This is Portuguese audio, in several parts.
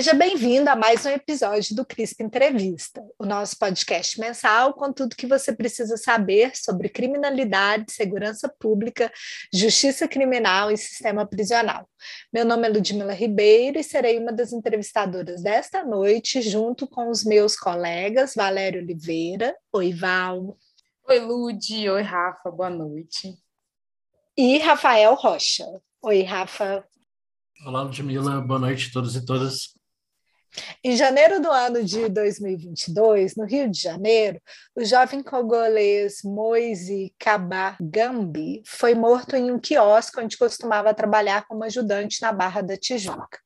Seja bem-vindo a mais um episódio do CRISP Entrevista, o nosso podcast mensal com tudo que você precisa saber sobre criminalidade, segurança pública, justiça criminal e sistema prisional. Meu nome é Ludmila Ribeiro e serei uma das entrevistadoras desta noite, junto com os meus colegas Valério Oliveira. Oi, Val. Oi, Lud. Oi, Rafa. Boa noite. E Rafael Rocha. Oi, Rafa. Olá, Ludmila. Boa noite a todos e todas. Em janeiro do ano de 2022, no Rio de Janeiro, o jovem congolês Moise Kabagambi foi morto em um quiosque onde costumava trabalhar como ajudante na Barra da Tijuca.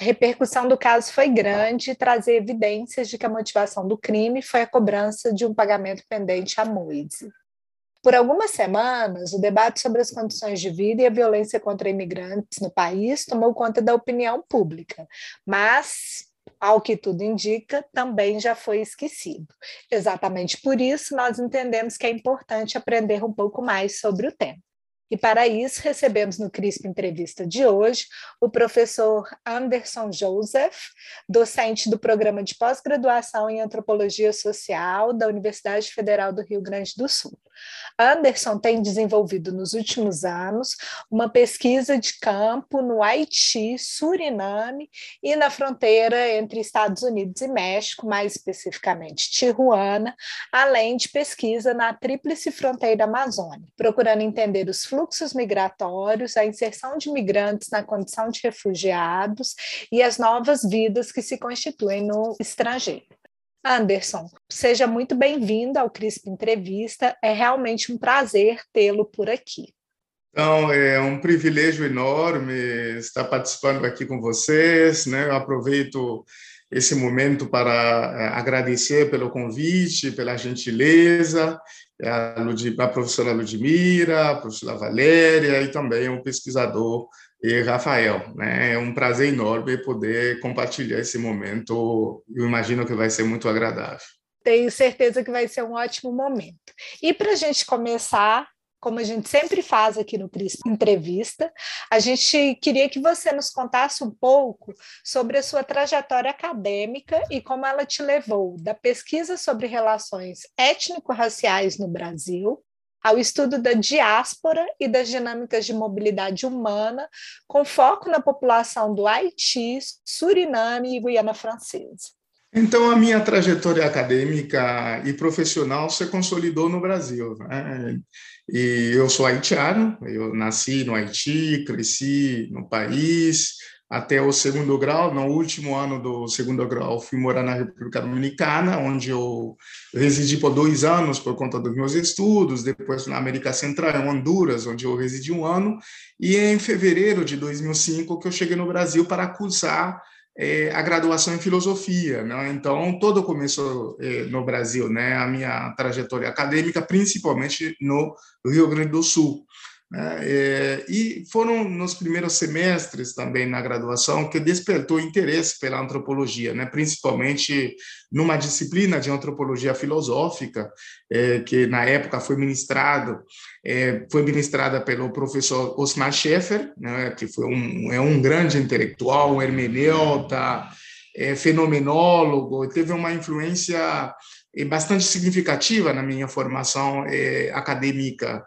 A repercussão do caso foi grande e trazer evidências de que a motivação do crime foi a cobrança de um pagamento pendente a Moise. Por algumas semanas, o debate sobre as condições de vida e a violência contra imigrantes no país tomou conta da opinião pública, mas, ao que tudo indica, também já foi esquecido. Exatamente por isso, nós entendemos que é importante aprender um pouco mais sobre o tema. E para isso, recebemos no CRISP Entrevista de hoje o professor Anderson Joseph, docente do programa de pós-graduação em Antropologia Social da Universidade Federal do Rio Grande do Sul. Anderson tem desenvolvido nos últimos anos uma pesquisa de campo no Haiti, Suriname e na fronteira entre Estados Unidos e México, mais especificamente Tijuana, além de pesquisa na tríplice fronteira amazônica, procurando entender os fluxos migratórios, a inserção de migrantes na condição de refugiados e as novas vidas que se constituem no estrangeiro. Anderson, seja muito bem-vindo ao CRISP Entrevista. É realmente um prazer tê-lo por aqui. Então, é um privilégio enorme estar participando aqui com vocês. Né? Eu aproveito esse momento para é, agradecer pelo convite, pela gentileza, a, Lud, a professora Ludmira, a professora Valéria e também o pesquisador e Rafael. Né? É um prazer enorme poder compartilhar esse momento. Eu imagino que vai ser muito agradável. Tenho certeza que vai ser um ótimo momento. E para a gente começar, como a gente sempre faz aqui no CRISP Entrevista, a gente queria que você nos contasse um pouco sobre a sua trajetória acadêmica e como ela te levou da pesquisa sobre relações étnico-raciais no Brasil ao estudo da diáspora e das dinâmicas de mobilidade humana, com foco na população do Haiti, Suriname e Guiana Francesa. Então, a minha trajetória acadêmica e profissional se consolidou no Brasil. Né? E eu sou haitiano, eu nasci no Haiti, cresci no país, até o segundo grau. No último ano do segundo grau, fui morar na República Dominicana, onde eu residi por dois anos por conta dos meus estudos. Depois, na América Central, em Honduras, onde eu residi um ano. E em fevereiro de 2005 que eu cheguei no Brasil para cursar é, a graduação em filosofia, né? Então todo começou é, no Brasil, né? A minha trajetória acadêmica, principalmente no Rio Grande do Sul. Né? É, e foram nos primeiros semestres também na graduação que despertou interesse pela antropologia, né? principalmente numa disciplina de antropologia filosófica é, que na época foi ministrado é, foi ministrada pelo professor Osmar Schaeffer, né? que foi um é um grande intelectual, um hermeneuta, é, fenomenólogo, teve uma influência bastante significativa na minha formação é, acadêmica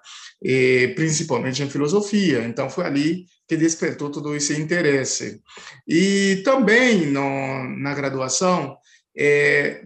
principalmente em filosofia. Então, foi ali que despertou todo esse interesse. E também no, na graduação, é,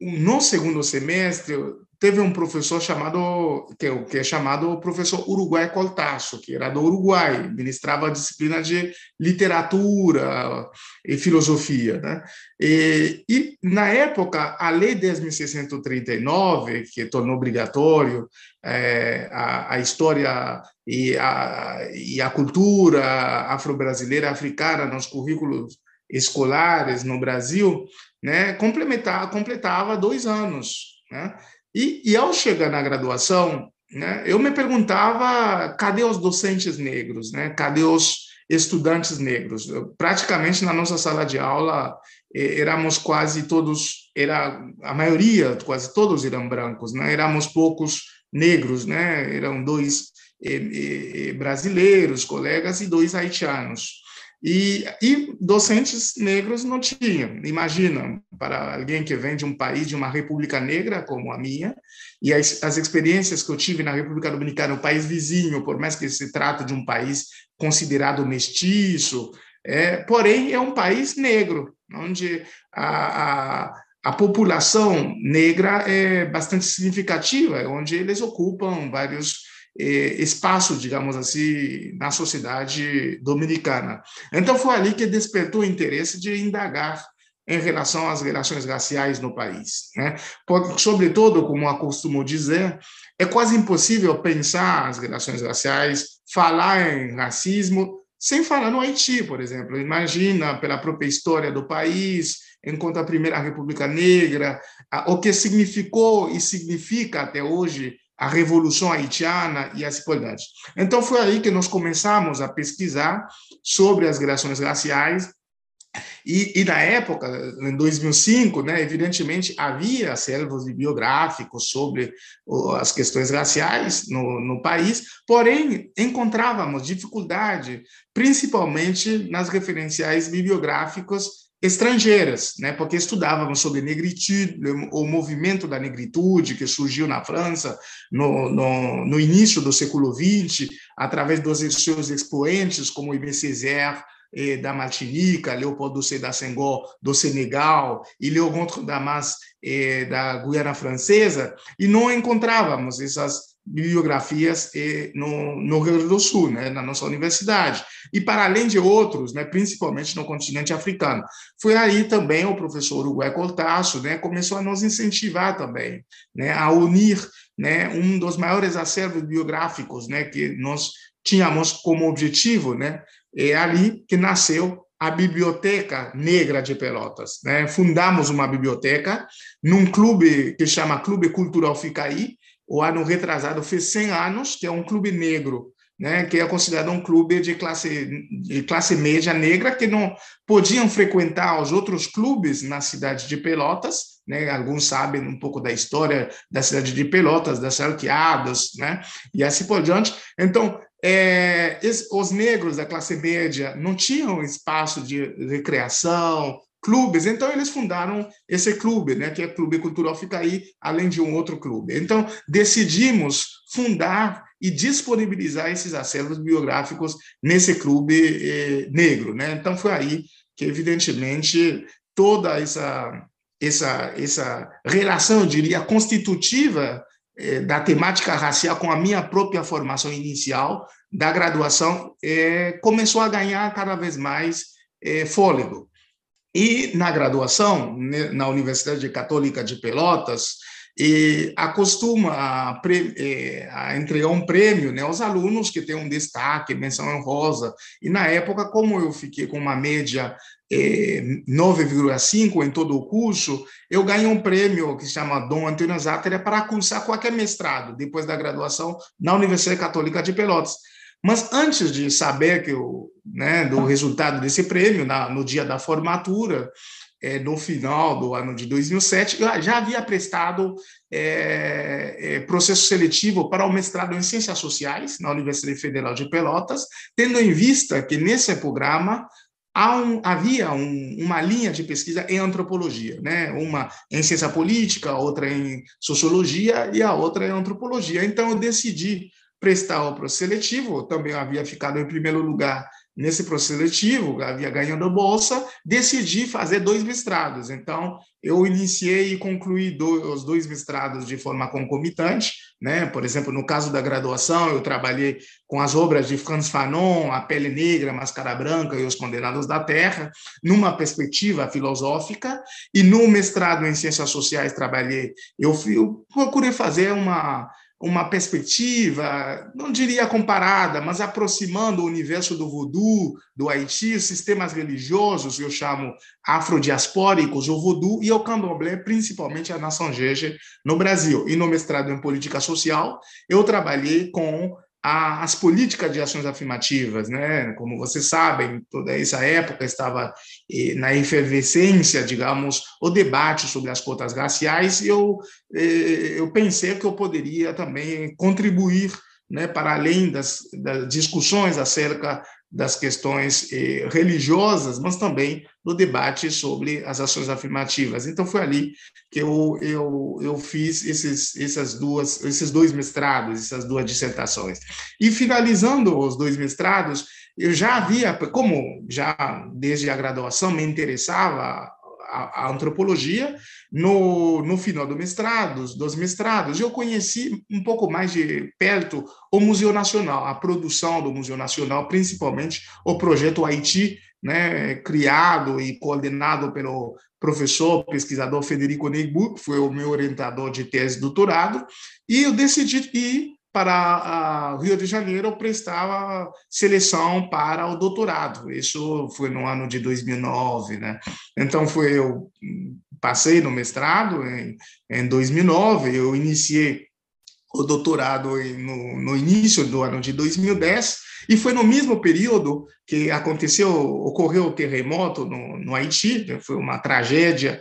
no segundo semestre, teve um professor chamado que, é que é chamado professor Uruguai Coltaço, que era do Uruguai, ministrava a disciplina de literatura e filosofia, né? E, e na época a lei 10.639, que tornou obrigatório é, a, a, história e a, e a cultura afro-brasileira africana nos currículos escolares no Brasil, né, complementava, completava dois anos, né? E, e ao chegar na graduação, né, eu me perguntava cadê os docentes negros, né? Cadê os estudantes negros? Praticamente na nossa sala de aula éramos quase todos, era a maioria, quase todos eram brancos, né? Éramos poucos negros, né? Eram dois eh, eh, brasileiros, colegas, e dois haitianos. E, e docentes negros não tinham. Imagina, para alguém que vem de um país, de uma república negra como a minha, e as, as experiências que eu tive na República Dominicana, um país vizinho, por mais que se trate de um país considerado mestiço, é, porém é um país negro, onde a, a a população negra é bastante significativa, onde eles ocupam vários eh, espaços, digamos assim, na sociedade dominicana. Então, foi ali que despertou o interesse de indagar em relação às relações raciais no país. Né? Sobretudo, como eu costumo dizer, é quase impossível pensar as relações raciais, falar em racismo, sem falar no Haiti, por exemplo. Imagina, pela própria história do país, enquanto a primeira República Negra, o que significou e significa até hoje a Revolução Haitiana e por diante. Então, foi aí que nós começamos a pesquisar sobre as relações raciais e, e, na época, em 2005, né, evidentemente havia acervos biográficos sobre as questões raciais no, no país, porém encontrávamos dificuldade, principalmente nas referenciais bibliográficos estrangeiras, né? porque estudávamos sobre negritude, o movimento da negritude que surgiu na França no, no, no início do século XX, através dos seus expoentes, como Ibn Césaire, eh, da Martinica, Leopoldo Sédar Senghor, do Senegal, e Leopoldo Damas, eh, da Guiana Francesa, e não encontrávamos essas bibliografias eh, no, no, Rio Grande do Sul, né, na nossa universidade, e para além de outros, né, principalmente no continente africano. Foi aí também o professor Uruguai Cortaço né, começou a nos incentivar também né, a unir né, um dos maiores acervos biográficos né, que nós tínhamos como objetivo, né, é ali que nasceu a Biblioteca Negra de Pelotas. Né? Fundamos uma biblioteca num clube que chama Clube Cultural Ficaí, o ano retrasado fez 100 anos, que é um clube negro, né, que é considerado um clube de classe, de classe média negra, que não podiam frequentar os outros clubes na cidade de Pelotas, né, alguns sabem um pouco da história da cidade de Pelotas, das arqueadas, né, e assim por diante. Então, é, os negros da classe média não tinham espaço de recreação, clubes. Então, eles fundaram esse clube, né, que é Clube Cultural Ficaí, além de um outro clube. Então, decidimos fundar e disponibilizar esses acervos biográficos nesse clube eh, negro. Né? Então, foi aí que, evidentemente, toda essa, essa, essa relação, eu diria, constitutiva eh, da temática racial com a minha própria formação inicial da graduação eh, começou a ganhar cada vez mais eh, fôlego. E na graduação, na Universidade Católica de Pelotas, e acostuma a, é, a, entregar um prêmio né, aos alunos que têm um destaque, menção honrosa. E na época, como eu fiquei com uma média é, 9,5 em todo o curso, eu ganhei um prêmio que se chama Dom Antônio Zátera para cursar qualquer mestrado, depois da graduação, na Universidade Católica de Pelotas. Mas antes de saber que eu, né, do resultado desse prêmio, na, no dia da formatura, é, no final do ano de 2007, eu já havia prestado é, é, processo seletivo para o mestrado em Ciências Sociais na Universidade Federal de Pelotas, tendo em vista que nesse programa um, havia um, uma linha de pesquisa em antropologia, né? uma em ciência política, outra em sociologia e a outra em antropologia. Então, eu decidi prestar o processo seletivo, também havia ficado em primeiro lugar nesse processo seletivo, havia ganhado bolsa, decidi fazer dois mestrados. Então, eu iniciei e concluí dois, os dois mestrados de forma concomitante. Né? Por exemplo, no caso da graduação, eu trabalhei com as obras de Franz Fanon, A Pele Negra, Máscara Branca e Os Condenados da Terra, numa perspectiva filosófica, e no mestrado em Ciências Sociais trabalhei, eu, eu procurei fazer uma uma perspectiva, não diria comparada, mas aproximando o universo do voodoo, do Haiti, sistemas religiosos, eu chamo afrodiaspóricos, o voodoo e o candomblé, principalmente a nação Jeje no Brasil. E no mestrado em política social, eu trabalhei com as políticas de ações afirmativas, né? Como vocês sabem, toda essa época estava eh, na efervescência, digamos, o debate sobre as cotas raciais, e eu, eh, eu pensei que eu poderia também contribuir, né, para além das, das discussões acerca das questões eh, religiosas, mas também do debate sobre as ações afirmativas. Então foi ali que eu, eu, eu fiz esses, essas duas, esses dois mestrados, essas duas dissertações. E finalizando os dois mestrados, eu já havia, como já desde a graduação me interessava a, a, antropologia, no, no final do mestrado, dos mestrados, eu conheci um pouco mais de perto o Museu Nacional, a produção do Museu Nacional, principalmente o projeto Haiti, né, criado e coordenado pelo professor, pesquisador Federico Neigbu, que foi o meu orientador de tese de doutorado, e eu decidi ir para Rio de Janeiro prestar seleção para o doutorado. Isso foi no ano de 2009, né? Então foi eu passei no mestrado em, em 2009, eu iniciei o doutorado no, no início do ano de 2010 e foi no mesmo período que aconteceu, ocorreu o terremoto no, no Haiti, né? foi uma tragédia,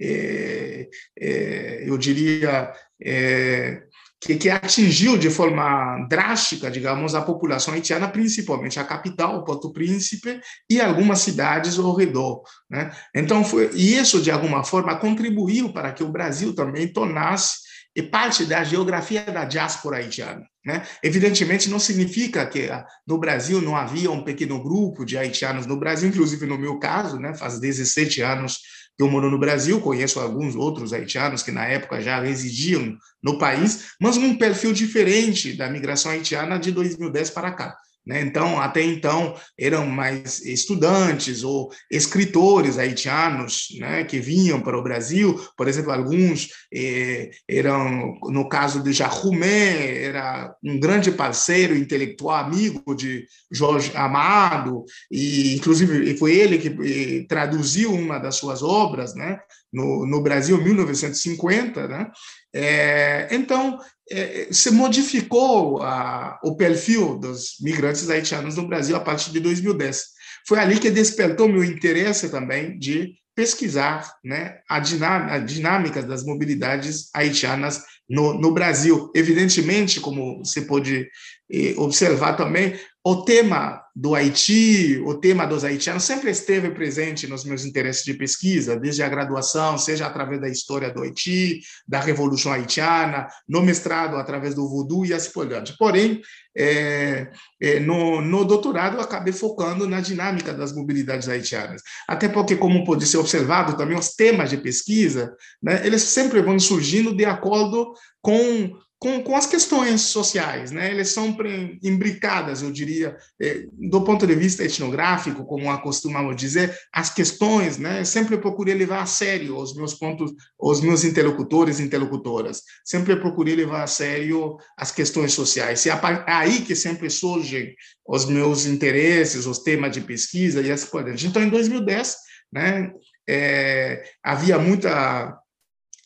é, é, eu diria, é, que, que, atingiu de forma drástica, digamos, a população haitiana, principalmente a capital, Porto Príncipe, e algumas cidades ao redor. Né? Então, foi, e isso, de alguma forma, contribuiu para que o Brasil também tornasse parte da geografia da diáspora haitiana. Né? Evidentemente, não significa que ah, no Brasil não havia um pequeno grupo de haitianos no Brasil, inclusive no meu caso, né? faz 17 anos eu moro no Brasil, conheço alguns outros haitianos que na época já residiam no país, mas um perfil diferente da migração haitiana de 2010 para cá. Né? Então, até então, eram mais estudantes ou escritores haitianos né, que vinham para o Brasil. Por exemplo, alguns eh, eram, no caso de Jacumé, era um grande parceiro intelectual, amigo de Jorge Amado, e inclusive foi ele que eh, traduziu uma das suas obras né, no, no Brasil, em 1950. Né? É, então, é, se modificou a, o perfil dos migrantes haitianos no Brasil a partir de 2010. Foi ali que despertou meu interesse também de pesquisar né, a, dinâmica, a dinâmica das mobilidades haitianas no, no Brasil. Evidentemente, como você pode eh, observar também, o tema do Haiti, o tema dos haitianos, sempre esteve presente nos meus interesses de pesquisa, desde a graduação, seja através da história do Haiti, da Revolução Haitiana, no mestrado, através do voodoo e assim por diante. Porém, é, é, no, no doutorado, eu acabei focando na dinâmica das mobilidades haitianas. Até porque, como pode ser observado também, os temas de pesquisa, né, eles sempre vão surgindo de acordo com com, com as questões sociais, né? Eles são imbricadas, eu diria, é, do ponto de vista etnográfico, como acostumamos dizer, as questões, né? Sempre procurei levar a sério os meus pontos, os meus interlocutores e interlocutoras. Sempre procurei levar a sério as questões sociais. E é aí que sempre surgem os meus interesses, os temas de pesquisa e assim por diante. Então, em 2010, né? É, havia muita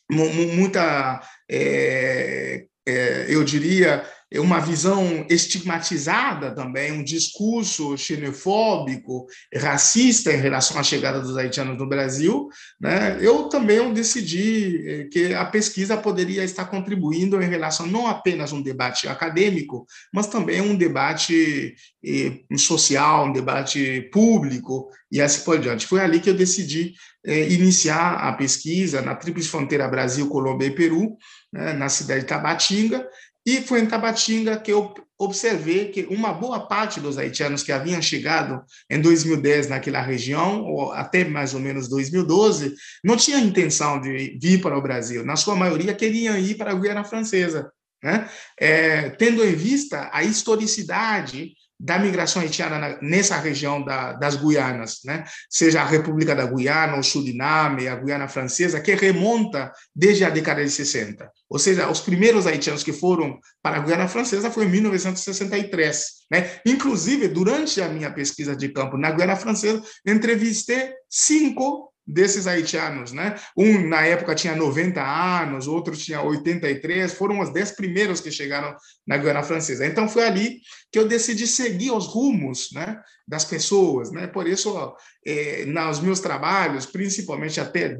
muita é, é, eu diria, uma visão estigmatizada também, um discurso xenofóbico, racista em relação à chegada dos haitianos no Brasil, né? eu também decidi eh, que a pesquisa poderia estar contribuindo em relação não apenas um debate acadêmico, mas também um debate eh, social, um debate público e assim por diante. Foi ali que eu decidi eh, iniciar a pesquisa na Tríplice Fronteira Brasil, Colômbia e Peru, né, na cidade de Tabatinga, e foi em Tabatinga que eu observei que uma boa parte dos haitianos que haviam chegado em 2010 naquela região, ou até mais ou menos 2012, não tinham intenção de vir para o Brasil. Na sua maioria, queriam ir para a Guiana Francesa. Né? É, tendo em vista a historicidade da migração haitiana nessa região da, das Guianas, né? seja a República da Guiana, o Suriname, a Guiana Francesa, que remonta desde a década de 60. Ou seja, os primeiros haitianos que foram para a Guiana Francesa foi em 1963. Né? Inclusive, durante a minha pesquisa de campo na Guiana Francesa, entrevistei cinco desses haitianos, né? Um na época tinha 90 anos, outro tinha 83, foram os 10 primeiros que chegaram na Guiana Francesa. Então foi ali que eu decidi seguir os rumos, né, das pessoas, né? Por isso, é, nos meus trabalhos, principalmente até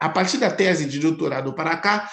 a partir da tese de doutorado para cá,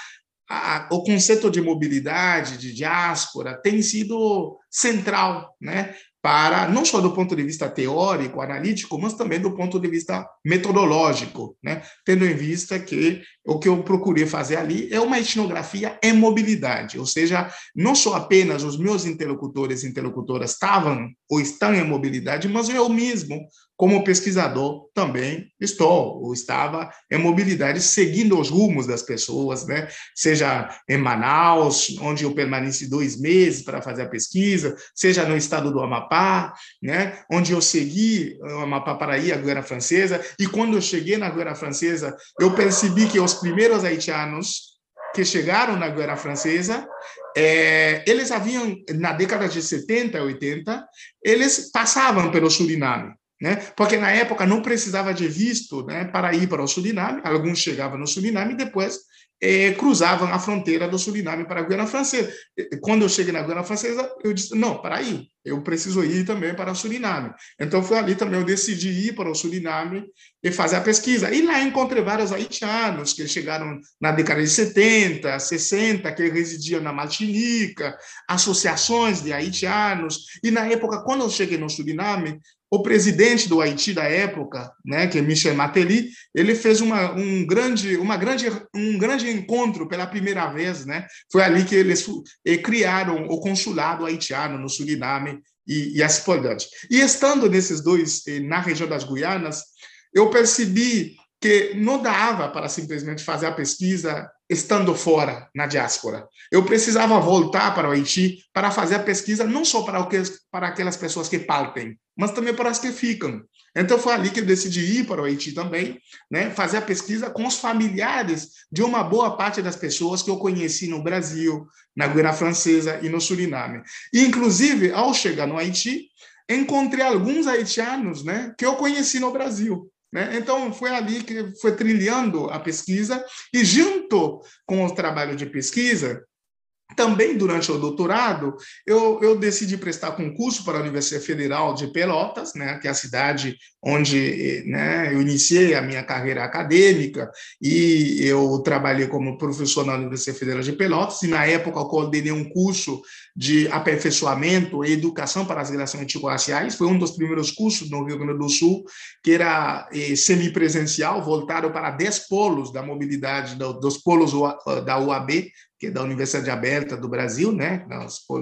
a, o conceito de mobilidade, de diáspora, tem sido central, né? Para não só do ponto de vista teórico, analítico, mas também do ponto de vista metodológico, né? tendo em vista que o que eu procurei fazer ali é uma etnografia em mobilidade, ou seja, não só apenas os meus interlocutores e interlocutoras estavam ou estão em mobilidade, mas eu mesmo como pesquisador, também estou ou estava em mobilidade, seguindo os rumos das pessoas, né? seja em Manaus, onde eu permaneci dois meses para fazer a pesquisa, seja no estado do Amapá, né? onde eu segui o Amapá Paraí, a Guiana Francesa, e quando eu cheguei na Guiana Francesa, eu percebi que os primeiros haitianos que chegaram na Guerra Francesa, é, eles haviam, na década de 70, 80, eles passavam pelo Suriname né? Porque na época não precisava de visto, né, para ir para o Suriname. Alguns chegavam no Suriname e depois eh, cruzavam a fronteira do Suriname para a Guiana Francesa. Quando eu cheguei na Guiana Francesa, eu disse: não, para aí, eu preciso ir também para o Suriname. Então foi ali também eu decidi ir para o Suriname e fazer a pesquisa. E lá encontrei vários haitianos que chegaram na década de 70, 60, que residiam na Martinica, associações de haitianos. E na época, quando eu cheguei no Suriname, o presidente do Haiti da época, né, que é Michel Mateli, ele fez uma, um, grande, uma grande, um grande encontro pela primeira vez. Né? Foi ali que eles eh, criaram o consulado haitiano no Suriname e, e assim por diante. E estando nesses dois, eh, na região das Guianas, eu percebi que não dava para simplesmente fazer a pesquisa estando fora na diáspora. Eu precisava voltar para o Haiti para fazer a pesquisa não só para, que, para aquelas pessoas que partem, mas também para as que ficam. Então foi ali que eu decidi ir para o Haiti também, né, fazer a pesquisa com os familiares de uma boa parte das pessoas que eu conheci no Brasil, na Guiana Francesa e no Suriname. E inclusive, ao chegar no Haiti, encontrei alguns haitianos, né, que eu conheci no Brasil. Né? Então, foi ali que foi trilhando a pesquisa, e junto com o trabalho de pesquisa, também durante o doutorado, eu, eu decidi prestar concurso para a Universidade Federal de Pelotas, né, que é a cidade onde né, eu iniciei a minha carreira acadêmica, e eu trabalhei como professor na Universidade Federal de Pelotas, e na época eu coordenei um curso de aperfeiçoamento e educação para as relações antirraciais, foi um dos primeiros cursos no Rio Grande do Sul, que era eh, semipresencial, voltado para 10 polos da mobilidade, dos polos da UAB, que é da Universidade Aberta do Brasil, né,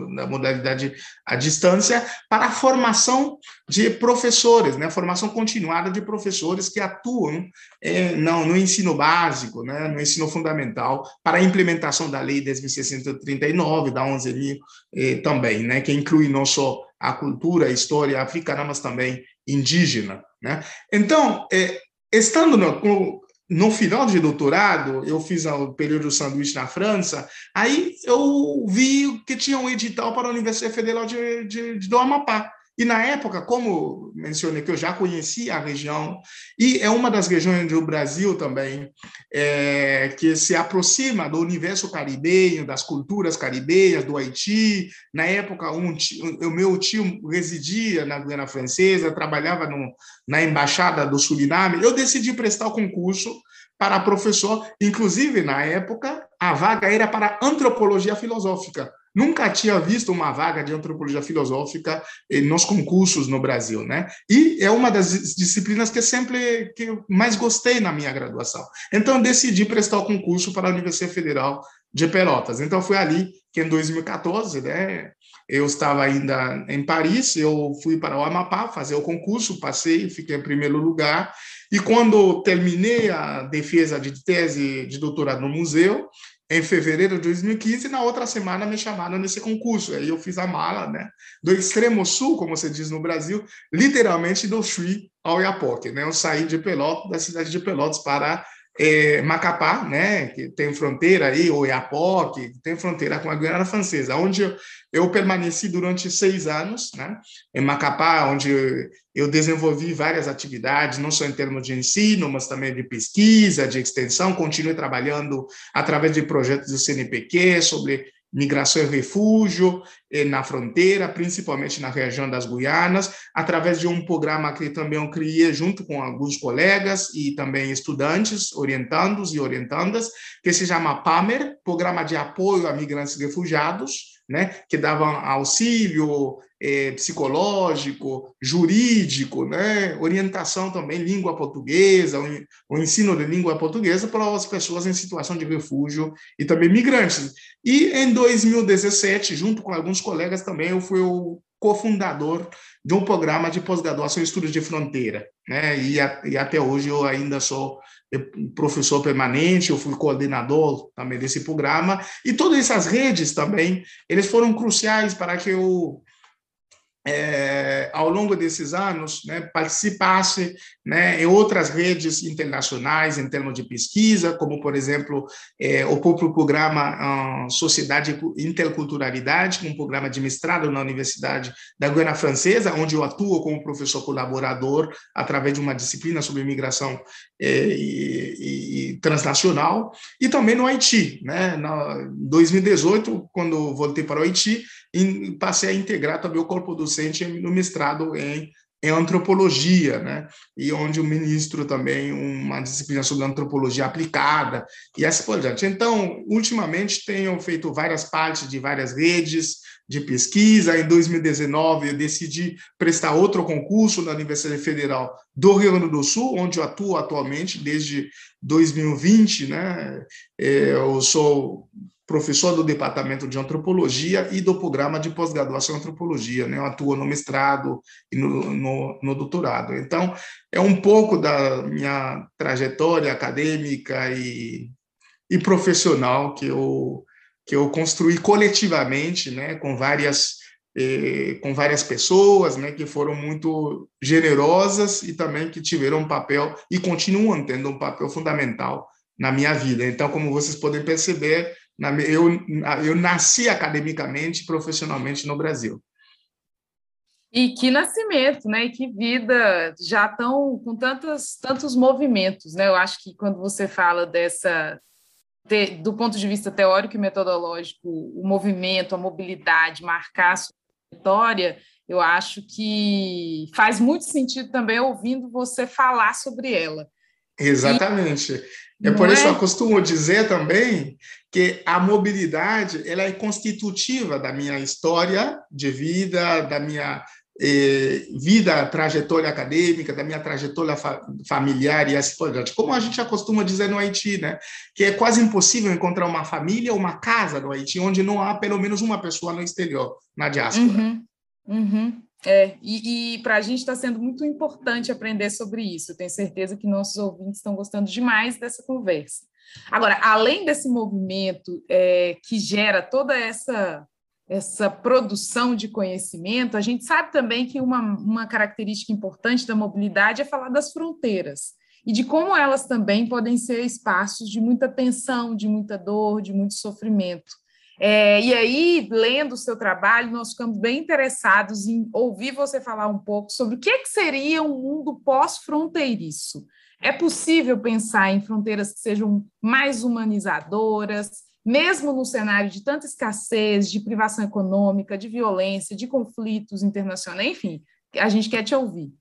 na modalidade à distância, para a formação de professores, né, formação continuada de professores que atuam é, no, no, ensino básico, né, no ensino fundamental, para a implementação da Lei 10.639, da 11.000 é, também, né, que inclui não só a cultura, a história africana, mas também indígena. Né? Então, é, estando no, no final de doutorado, eu fiz o período sanduíche na França, aí eu vi que tinha um edital para a Universidade Federal de, de, de do Amapá. E na época, como mencionei que eu já conhecia a região, e é uma das regiões do Brasil também é, que se aproxima do universo caribenho, das culturas caribenhas, do Haiti. Na época, um o meu tio residia na Guiana Francesa, trabalhava no, na embaixada do Suriname. Eu decidi prestar o concurso para professor, inclusive na época a vaga era para antropologia filosófica nunca tinha visto uma vaga de antropologia filosófica nos concursos no Brasil, né? E é uma das disciplinas que sempre que mais gostei na minha graduação. Então decidi prestar o concurso para a Universidade Federal de Pelotas. Então foi ali que em 2014, né, eu estava ainda em Paris, eu fui para o Amapá fazer o concurso, passei, fiquei em primeiro lugar, e quando terminei a defesa de tese de doutorado no museu, em fevereiro de 2015, e na outra semana me chamaram nesse concurso. Aí eu fiz a mala, né? Do extremo sul, como se diz no Brasil, literalmente do Chuí ao Iapoque, né? Eu saí de Pelotas, da cidade de Pelotas para é, Macapá, né, que tem fronteira aí, ou Iapoque, que tem fronteira com a Guiana Francesa, onde eu, eu, permaneci durante seis anos, né, em Macapá, onde eu, eu desenvolvi várias atividades, não só em termos de ensino, mas também de pesquisa, de extensão, continuei trabalhando através de projetos do CNPq sobre migração e refúgio eh, na fronteira, principalmente na região das Guianas, através de um programa que também eu criei junto com alguns colegas e também estudantes, orientandos e orientandas, que se chama PAMER, Programa de Apoio a Migrantes e Refugiados, né, que davam auxílio é, psicológico, jurídico, né, orientação também, língua portuguesa, o, ensino de língua portuguesa para as pessoas em situação de refúgio e também migrantes. E em 2017, junto com alguns colegas também, eu fui o cofundador de um programa de pós-graduação em estudos de fronteira, né? E, a, e, até hoje eu ainda sou professor permanente, eu fui coordenador também desse programa. E todas essas redes também, eles foram cruciais para que eu é, ao longo desses anos, né, participasse né, em outras redes internacionais em termos de pesquisa, como, por exemplo, é, o próprio programa uh, Sociedade e Interculturalidade, um programa de mestrado na Universidade da Guiana Francesa, onde eu atuo como professor colaborador através de uma disciplina sobre imigração é, e, e, transnacional, e também no Haiti. Né, em 2018, quando voltei para o Haiti, e passei a integrar também o corpo docente no mestrado em, em antropologia, né? E onde o ministro também uma disciplina sobre antropologia aplicada e assim por diante. Então, ultimamente tenho feito várias partes de várias redes de pesquisa. Em 2019, eu decidi prestar outro concurso na Universidade Federal do Rio Grande do Sul, onde eu atuo atualmente desde 2020, né? É, eu sou professor do Departamento de Antropologia e do programa de pós-graduação em Antropologia, né? Eu atuo no mestrado e no, no, no, doutorado. Então, é um pouco da minha trajetória acadêmica e, e profissional que eu, que eu construí coletivamente, né? Com várias eh, com várias pessoas, né, que foram muito generosas e também que tiveram um papel e continuam tendo um papel fundamental na minha vida. Então, como vocês podem perceber, eu, eu nasci academicamente, profissionalmente no Brasil. E que nascimento, né? E que vida já estão com tantos, tantos movimentos, né? Eu acho que quando você fala dessa, do ponto de vista teórico e metodológico, o movimento, a mobilidade, marcar a sua história, eu acho que faz muito sentido também ouvindo você falar sobre ela. Exatamente. E, é por isso é? eu costumo dizer também que a mobilidade ela é constitutiva da minha história de vida, da minha eh, vida, trajetória acadêmica, da minha trajetória fa familiar e assim por diante. Como a gente costuma dizer no Haiti, né? que é quase impossível encontrar uma família ou uma casa no Haiti onde não há pelo menos uma pessoa no exterior, na diáspora. Uhum, uhum. É, e, e para a gente está sendo muito importante aprender sobre isso. Tenho certeza que nossos ouvintes estão gostando demais dessa conversa. Agora, além desse movimento é, que gera toda essa essa produção de conhecimento, a gente sabe também que uma, uma característica importante da mobilidade é falar das fronteiras e de como elas também podem ser espaços de muita tensão, de muita dor, de muito sofrimento. É, e aí, lendo o seu trabalho, nós ficamos bem interessados em ouvir você falar um pouco sobre o que, que seria um mundo pós-fronteiriço. É possível pensar em fronteiras que sejam mais humanizadoras, mesmo no cenário de tanta escassez, de privação econômica, de violência, de conflitos internacionais, enfim, a gente quer te ouvir.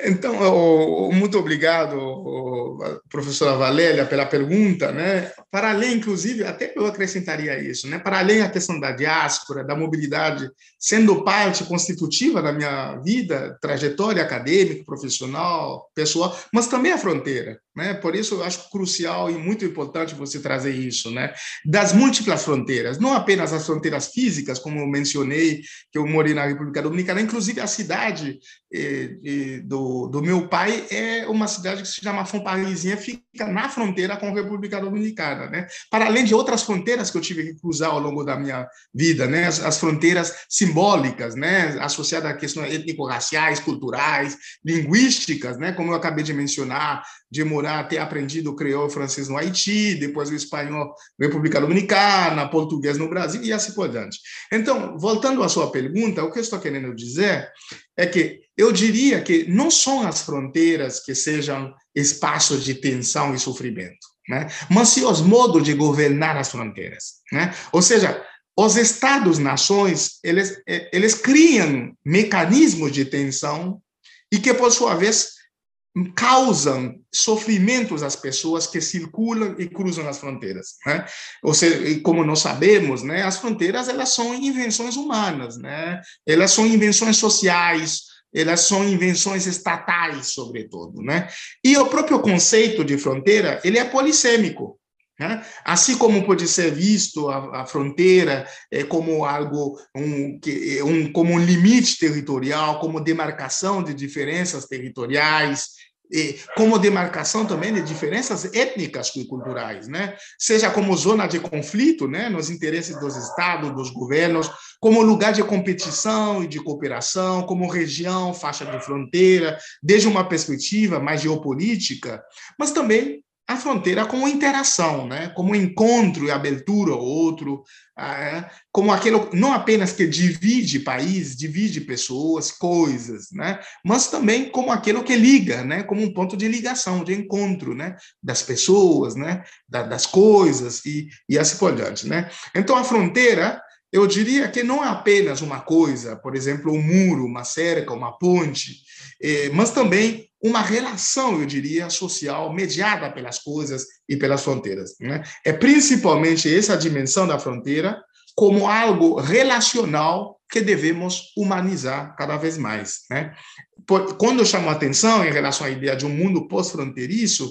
Então, muito obrigado, professora Valéria, pela pergunta. Né? Para além, inclusive, até eu acrescentaria isso, né? para além da questão da diáspora, da mobilidade, sendo parte constitutiva da minha vida, trajetória acadêmica, profissional, pessoal, mas também a fronteira. Né? Por isso, eu acho crucial e muito importante você trazer isso, né? das múltiplas fronteiras, não apenas as fronteiras físicas, como eu mencionei, que eu morei na República Dominicana, inclusive a cidade eh, do, do meu pai é uma cidade que se chama Fomparizinha, fica na fronteira com a República Dominicana. Né? Para além de outras fronteiras que eu tive que cruzar ao longo da minha vida, né? as, as fronteiras simbólicas, né? associadas a questões étnico-raciais, culturais, linguísticas, né? como eu acabei de mencionar, de morar, ter aprendido o creole francês no Haiti, depois o espanhol na República Dominicana, português no Brasil e assim por diante. Então, voltando à sua pergunta, o que eu estou querendo dizer é que eu diria que não são as fronteiras que sejam espaços de tensão e sofrimento, né? mas sim os modos de governar as fronteiras. Né? Ou seja, os estados-nações, eles, eles criam mecanismos de tensão e que, por sua vez, causam sofrimentos às pessoas que circulam e cruzam as fronteiras, né? Ou seja, como nós sabemos, né, as fronteiras elas são invenções humanas, né? Elas são invenções sociais, elas são invenções estatais, sobretudo, né? E o próprio conceito de fronteira, ele é polissêmico, né? Assim como pode ser visto a, a fronteira é, como algo um, que, um, como um limite territorial, como demarcação de diferenças territoriais, como demarcação também de diferenças étnicas e culturais, né? Seja como zona de conflito, né, nos interesses dos estados, dos governos, como lugar de competição e de cooperação, como região, faixa de fronteira, desde uma perspectiva mais geopolítica, mas também a fronteira como interação, né? como encontro e abertura ao outro, ah, como aquilo não apenas que divide país, divide pessoas, coisas, né? mas também como aquilo que liga, né? como um ponto de ligação, de encontro né? das pessoas, né? das coisas e, e assim por diante. Né? Então, a fronteira, eu diria que não é apenas uma coisa, por exemplo, um muro, uma cerca, uma ponte, eh, mas também uma relação, eu diria, social mediada pelas coisas e pelas fronteiras. Né? É principalmente essa dimensão da fronteira como algo relacional que devemos humanizar cada vez mais. Né? Quando eu chamo a atenção em relação à ideia de um mundo pós-fronteiriço,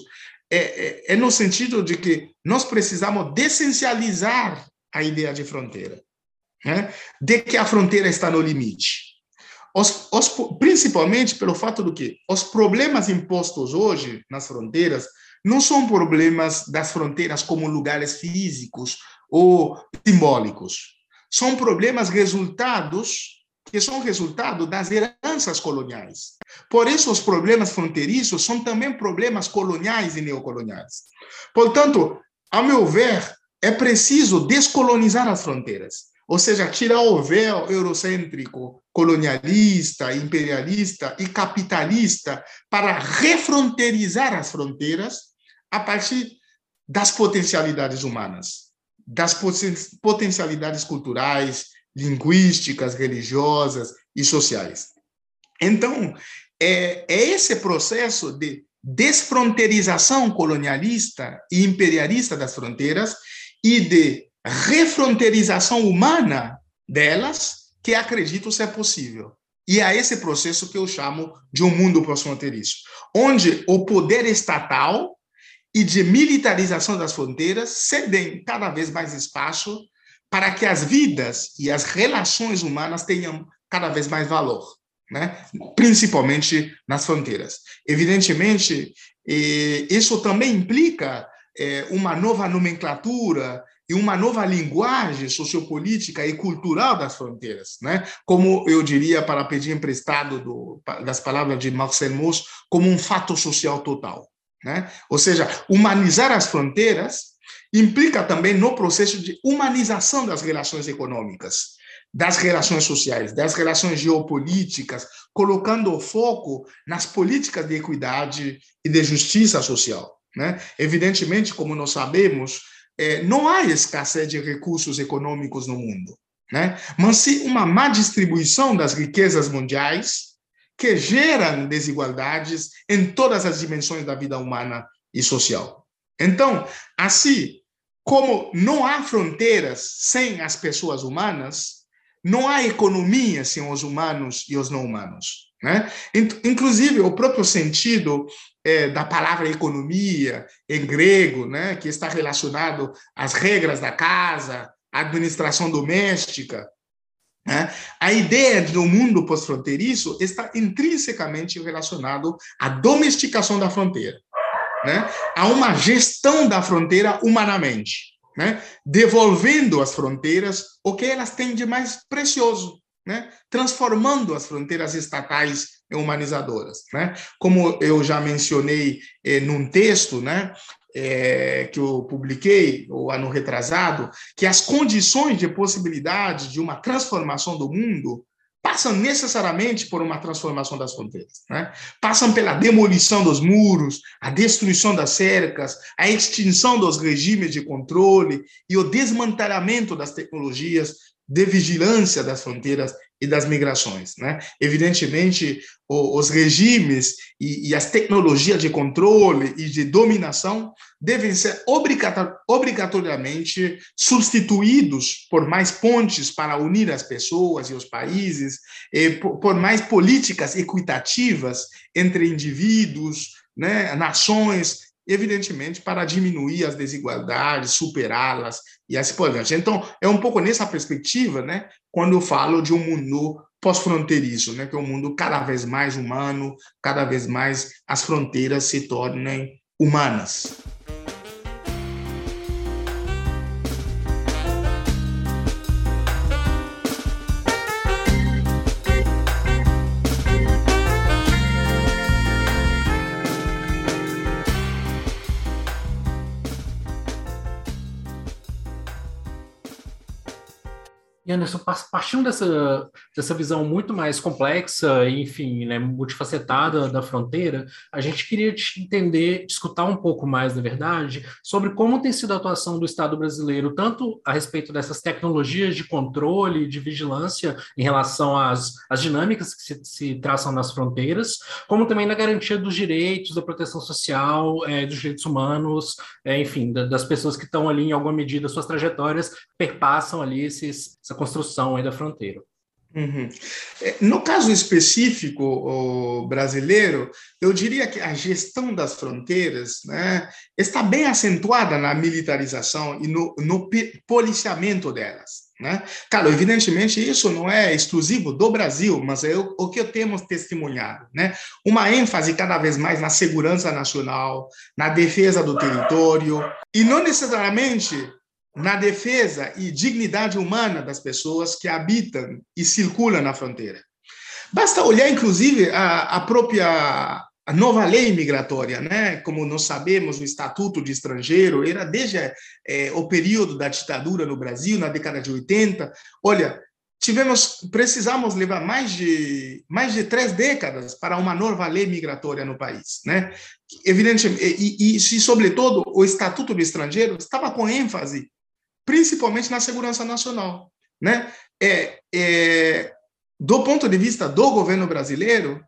é, é, é no sentido de que nós precisamos dessencializar a ideia de fronteira, né? de que a fronteira está no limite. Os, os, principalmente pelo fato do que os problemas impostos hoje nas fronteiras não são problemas das fronteiras como lugares físicos ou simbólicos. São problemas resultados que são resultado das heranças coloniais. Por isso, os problemas fronteiriços são também problemas coloniais e neocoloniais. Portanto, ao meu ver, é preciso descolonizar as fronteiras. Ou seja, tirar o véu eurocêntrico, colonialista, imperialista e capitalista para refronteirizar as fronteiras a partir das potencialidades humanas, das potencialidades culturais, linguísticas, religiosas e sociais. Então, é, é esse processo de desfronteirização colonialista e imperialista das fronteiras e de refronteirização humana delas que acredito ser possível. E é esse processo que eu chamo de um mundo pós-fronteiriço, onde o poder estatal e de militarização das fronteiras cedem cada vez mais espaço para que as vidas e as relações humanas tenham cada vez mais valor, né? principalmente nas fronteiras. Evidentemente, eh, isso também implica eh, uma nova nomenclatura e uma nova linguagem sociopolítica e cultural das fronteiras, né? Como eu diria para pedir emprestado do, das palavras de Marcel Mauss, como um fato social total, né? Ou seja, humanizar as fronteiras implica também no processo de humanização das relações econômicas, das relações sociais, das relações geopolíticas, colocando o foco nas políticas de equidade e de justiça social. Né? Evidentemente, como nós sabemos, é, não há escassez de recursos econômicos no mundo, né? mas sim uma má distribuição das riquezas mundiais que geram desigualdades em todas as dimensões da vida humana e social. Então, assim como não há fronteiras sem as pessoas humanas, não há economia sem os humanos e os não humanos. Né? Inclusive, o próprio sentido é, da palavra economia em grego, né, que está relacionado às regras da casa, à administração doméstica. Né? A ideia do mundo pós-fronteiriço está intrinsecamente relacionado à domesticação da fronteira, né? a uma gestão da fronteira humanamente, né? devolvendo às fronteiras o que elas têm de mais precioso, né? transformando as fronteiras estatais humanizadoras. Né? Como eu já mencionei eh, num texto né, eh, que eu publiquei, o ano retrasado, que as condições de possibilidade de uma transformação do mundo passam necessariamente por uma transformação das fronteiras. Né? Passam pela demolição dos muros, a destruição das cercas, a extinção dos regimes de controle e o desmantelamento das tecnologias de vigilância das fronteiras e das migrações. Né? Evidentemente, os regimes e, e, as tecnologias de controle e de dominação devem ser obrigatoriamente substituídos por mais pontes para unir as pessoas e os países, e por, por mais políticas equitativas entre indivíduos, né, nações, evidentemente para diminuir as desigualdades, superá-las e assim por diante. Então, é um pouco nessa perspectiva, né, quando eu falo de um mundo pós-fronteiriço, né, que é um mundo cada vez mais humano, cada vez mais as fronteiras se tornem humanas. Anderson, partindo dessa, dessa visão muito mais complexa, enfim, né, multifacetada da fronteira, a gente queria te entender, escutar um pouco mais, na verdade, sobre como tem sido a atuação do Estado brasileiro, tanto a respeito dessas tecnologias de controle, de vigilância em relação às, às dinâmicas que se, se traçam nas fronteiras, como também na garantia dos direitos, da proteção social, é, dos direitos humanos, é, enfim, da, das pessoas que estão ali, em alguma medida, suas trajetórias perpassam ali esses, essa construção aí da fronteira. Uhum. É, no caso específico brasileiro, eu diria que a gestão das fronteiras né, está bem acentuada na militarização e no, no policiamento delas. Né? Claro, evidentemente, isso não é exclusivo do Brasil, mas é o, o que temos testemunhado. Né? Uma ênfase cada vez mais na segurança nacional, na defesa do território, e não necessariamente na defesa e dignidade humana das pessoas que habitam e circulam na fronteira. Basta olhar, inclusive, a, a própria a nova lei migratória, né? Como nós sabemos, o Estatuto de Estrangeiro era desde é, o período da ditadura no Brasil, na década de 80. Olha, tivemos, precisamos levar mais de mais de três décadas para uma nova lei migratória no país, né? Evidentemente, e, e, e sobretudo o Estatuto do Estrangeiro estava com ênfase principalmente na segurança nacional. Né? É, é, do ponto de vista do governo brasileiro,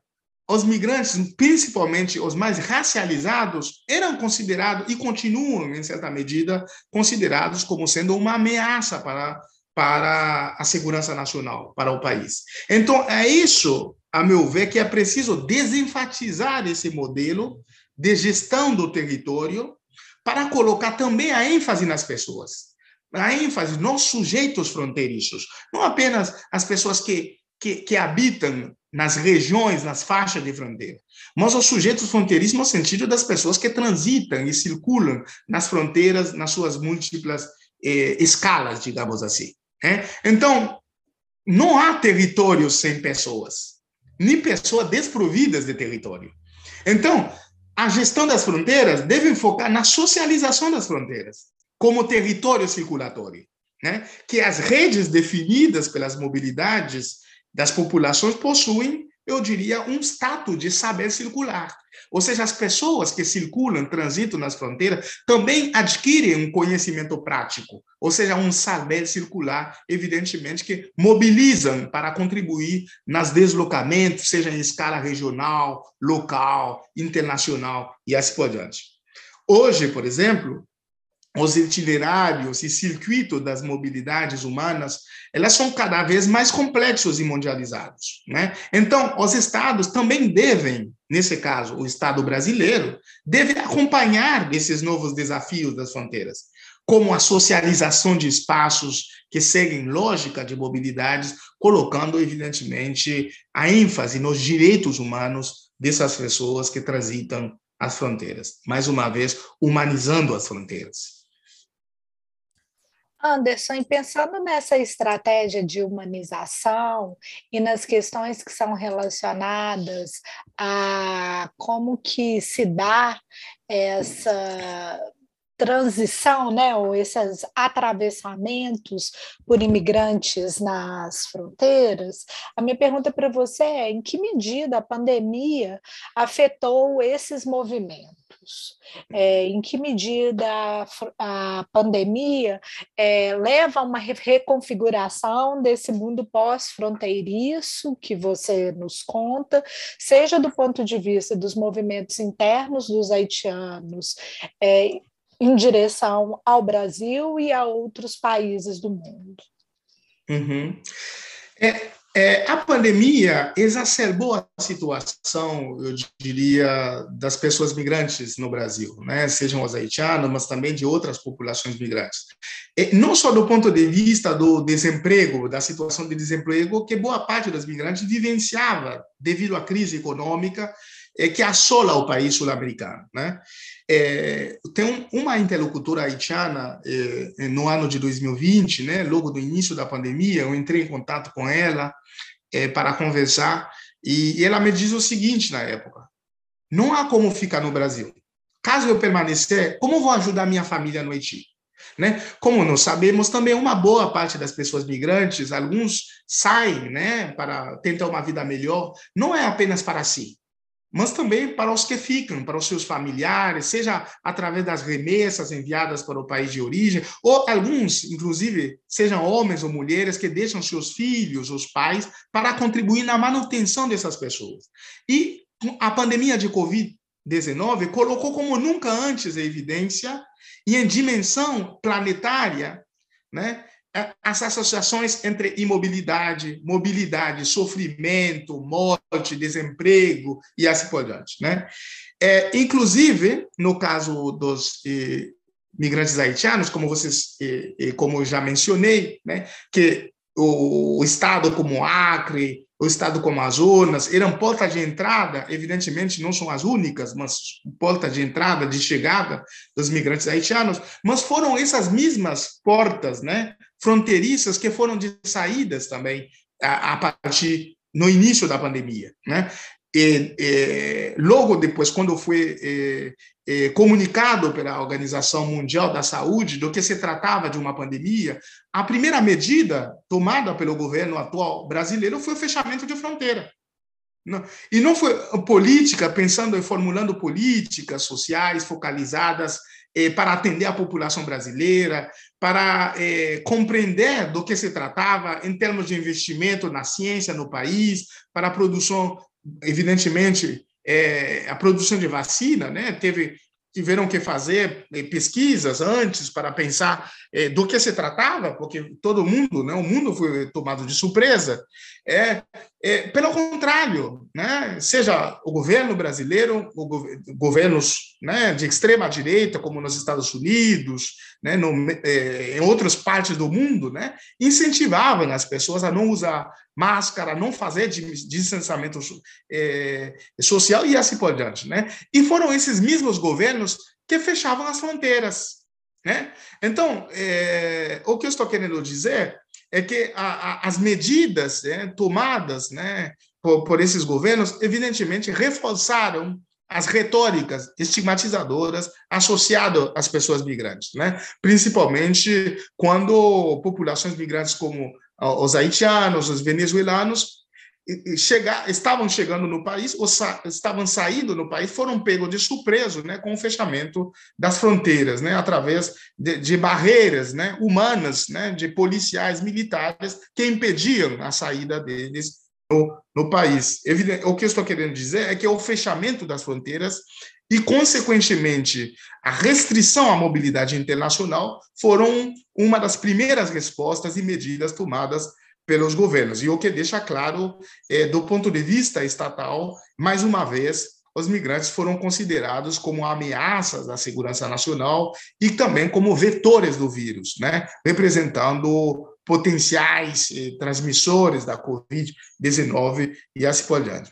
os migrantes, principalmente os mais racializados, eram considerados e continuam, em certa medida, considerados como sendo uma ameaça para, para a segurança nacional, para o país. Então, é isso, a meu ver, que é preciso desenfatizar esse modelo de gestão do território para colocar também a ênfase nas pessoas a ênfase nos sujeitos fronteiriços, não apenas as pessoas que, que, que, habitam nas regiões, nas faixas de fronteira, mas os sujeitos fronteiriços no sentido das pessoas que transitam e circulam nas fronteiras, nas suas múltiplas eh, escalas, digamos assim. Né? Então, não há território sem pessoas, nem pessoas desprovidas de território. Então, a gestão das fronteiras deve focar na socialização das fronteiras como território circulatório, né? que as redes definidas pelas mobilidades das populações possuem, eu diria, um status de saber circular. Ou seja, as pessoas que circulam, transitam nas fronteiras, também adquirem um conhecimento prático, ou seja, um saber circular, evidentemente, que mobilizam para contribuir nas deslocamentos, seja em escala regional, local, internacional e assim por diante. Hoje, por exemplo, os itinerários e circuitos das mobilidades humanas, elas são cada vez mais complexos e mundializados, né? Então, os estados também devem, nesse caso, o estado brasileiro, deve acompanhar esses novos desafios das fronteiras, como a socialização de espaços que seguem lógica de mobilidades, colocando evidentemente a ênfase nos direitos humanos dessas pessoas que transitam as fronteiras. Mais uma vez, humanizando as fronteiras. Anderson, e pensando nessa estratégia de humanização e nas questões que são relacionadas a como que se dá essa transição, né, ou esses atravessamentos por imigrantes nas fronteiras, a minha pergunta para você é: em que medida a pandemia afetou esses movimentos? É, em que medida a, a pandemia é, leva a uma reconfiguração desse mundo pós-fronteiriço que você nos conta, seja do ponto de vista dos movimentos internos dos haitianos, é, em direção ao Brasil e a outros países do mundo? Uhum. É, é, a pandemia exacerbou a situação, eu diria, das pessoas migrantes no Brasil, né? sejam os haitianos, mas também de outras populações migrantes. Não só do ponto de vista do desemprego, da situação de desemprego que boa parte das migrantes vivenciava devido à crise econômica é, que assola o país sul-americano. Né? É, tem uma interlocutora haitiana é, no ano de 2020, né, logo do início da pandemia, eu entrei em contato com ela é, para conversar e, e ela me diz o seguinte na época: não há como ficar no Brasil. Caso eu permanecer, como vou ajudar minha família no Haiti? Né? Como nós sabemos, também uma boa parte das pessoas migrantes, alguns saem né, para tentar uma vida melhor, não é apenas para si, mas também para os que ficam, para os seus familiares, seja através das remessas enviadas para o país de origem, ou alguns, inclusive, sejam homens ou mulheres que deixam seus filhos, os pais, para contribuir na manutenção dessas pessoas. E a pandemia de Covid-19 colocou como nunca antes a evidência e em dimensão planetária, né, as associações entre imobilidade, mobilidade, sofrimento, morte, desemprego e assim por diante. Né? É, inclusive, no caso dos eh, migrantes haitianos, como vocês, eh, eh, como eu já mencionei, né, que o, o Estado como Acre, o estado como Amazonas eram portas de entrada, evidentemente não são as únicas, mas porta de entrada, de chegada dos migrantes haitianos, mas foram essas mesmas portas, né, fronteiriças que foram de saídas também a, a partir no início da pandemia, né? E, e, logo depois, quando foi e, comunicado pela Organização Mundial da Saúde do que se tratava de uma pandemia, a primeira medida tomada pelo governo atual brasileiro foi o fechamento de fronteira. E não foi política, pensando em formulando políticas sociais focalizadas para atender a população brasileira, para eh, compreender do que se tratava em termos de investimento na ciência no país, para a produção evidentemente, é, a produção de vacina, né, teve tiveram que fazer pesquisas antes para pensar é, do que se tratava, porque todo mundo, né, o mundo foi tomado de surpresa. É, é pelo contrário, né, seja o governo brasileiro, o governos né, de extrema direita, como nos Estados Unidos, né, no, é, em outras partes do mundo, né, incentivavam as pessoas a não usar máscara, não fazer distanciamento é, social e assim por diante. Né? E foram esses mesmos governos que fechavam as fronteiras. Né? Então, é, o que eu estou querendo dizer é que a, a, as medidas né, tomadas né, por, por esses governos, evidentemente, reforçaram as retóricas estigmatizadoras associadas às pessoas migrantes, né? principalmente quando populações migrantes como os haitianos, os venezuelanos, chegar, estavam chegando no país, ou sa, estavam saindo no país, foram pegos de surpresa né, com o fechamento das fronteiras, né, através de, de barreiras né, humanas, né, de policiais militares que impediam a saída deles no, no país. Evidente, o que eu estou querendo dizer é que o fechamento das fronteiras e, consequentemente, a restrição à mobilidade internacional foram uma das primeiras respostas e medidas tomadas pelos governos. E o que deixa claro, é, do ponto de vista estatal, mais uma vez, os migrantes foram considerados como ameaças à segurança nacional e também como vetores do vírus, né? representando potenciais eh, transmissores da Covid-19 e assim por diante.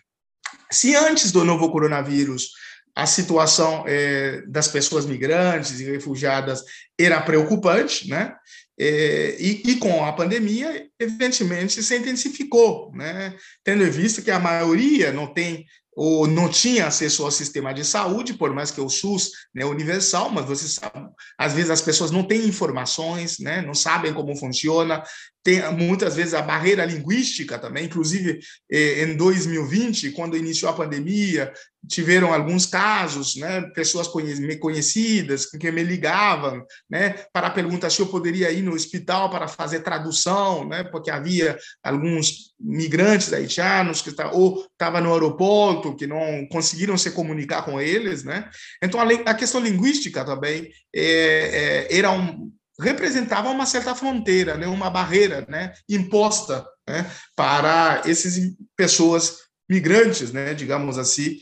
Se antes do novo coronavírus a situação é, das pessoas migrantes e refugiadas era preocupante, né? É, e, e, com a pandemia, evidentemente, se intensificou, né? tendo em vista que a maioria não tem ou não tinha acesso ao sistema de saúde, por mais que o SUS é né, universal, mas você sabe, às vezes as pessoas não têm informações, né, não sabem como funciona, tem muitas vezes a barreira linguística também, inclusive eh, em 2020, quando iniciou a pandemia, tiveram alguns casos, né, pessoas conhecidas que me ligavam, né, para perguntar se eu poderia ir no hospital para fazer tradução, né, porque havia alguns migrantes haitianos que ou estava no aeroporto que não conseguiram se comunicar com eles, né. Então a, a questão linguística também é, é, era um representava uma certa fronteira, né, uma barreira, né, imposta, né, para essas pessoas migrantes, né, digamos assim,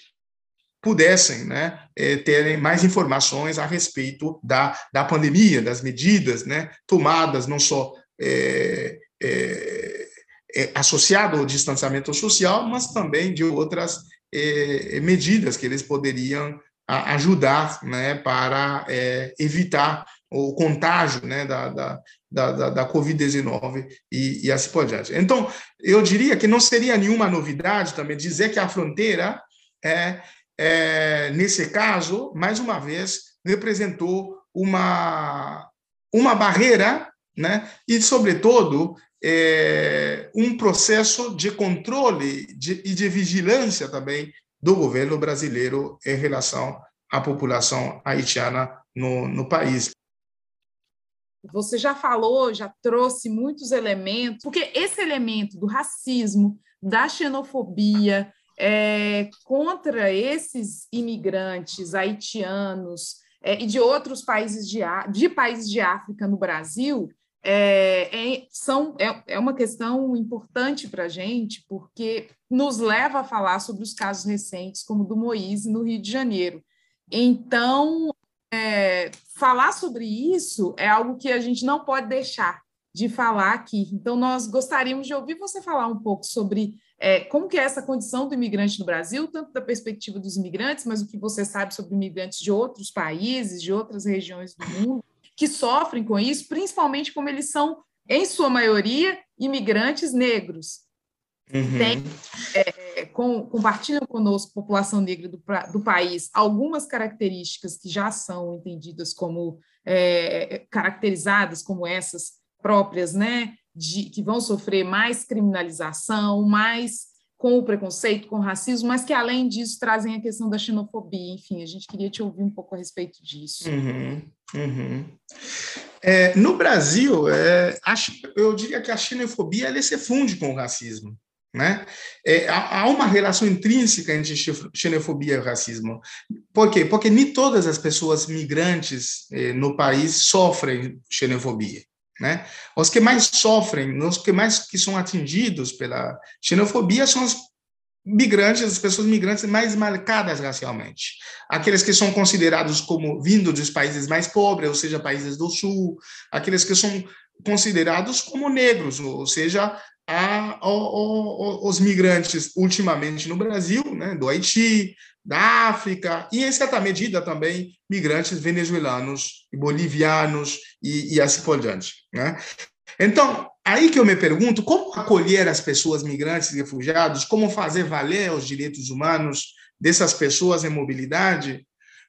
pudessem né, é, terem mais informações a respeito da, da pandemia, das medidas né, tomadas, não só é, é, é associado ao distanciamento social, mas também de outras é, medidas que eles poderiam ajudar né, para é, evitar o contágio né, da, da, da, da Covid-19 e, e assim por diante. Então, eu diria que não seria nenhuma novidade também dizer que a fronteira é, é, nesse caso, mais uma vez, representou uma, uma barreira né? e, sobretudo, é, um processo de controle de, e de vigilância também do governo brasileiro em relação à população haitiana no, no país. Você já falou, já trouxe muitos elementos, porque esse elemento do racismo, da xenofobia, é, contra esses imigrantes haitianos é, e de outros países de, de países de África no Brasil é, é, são, é, é uma questão importante para a gente, porque nos leva a falar sobre os casos recentes, como do Moise no Rio de Janeiro. Então, é, falar sobre isso é algo que a gente não pode deixar de falar aqui. Então, nós gostaríamos de ouvir você falar um pouco sobre é, como que é essa condição do imigrante no Brasil, tanto da perspectiva dos imigrantes, mas o que você sabe sobre imigrantes de outros países, de outras regiões do mundo, que sofrem com isso, principalmente como eles são, em sua maioria, imigrantes negros. Uhum. Tem, é, com, compartilham conosco, população negra do, do, país, algumas características que já são entendidas como é, caracterizadas como essas próprias, né, de, que vão sofrer mais criminalização, mais com o preconceito, com o racismo, mas que além disso trazem a questão da xenofobia. Enfim, a gente queria te ouvir um pouco a respeito disso. Uhum, uhum. É, no Brasil, é, a, eu diria que a xenofobia ela se funde com o racismo. Né? É, há, uma relação intrínseca entre xenofobia e racismo. Por quê? Porque nem todas as pessoas migrantes eh, no país sofrem xenofobia. Né? Os que mais sofrem, os que mais que são atingidos pela xenofobia são os migrantes, as pessoas migrantes mais marcadas racialmente. Aqueles que são considerados como vindo dos países mais pobres, ou seja, países do sul, aqueles que são considerados como negros, ou seja, a, a, a, os migrantes ultimamente no Brasil, né, do Haiti, da África e, em certa medida, também migrantes venezuelanos e bolivianos e, e assim por diante. Né? Então, aí que eu me pergunto como acolher as pessoas migrantes e refugiados, como fazer valer os direitos humanos dessas pessoas em mobilidade,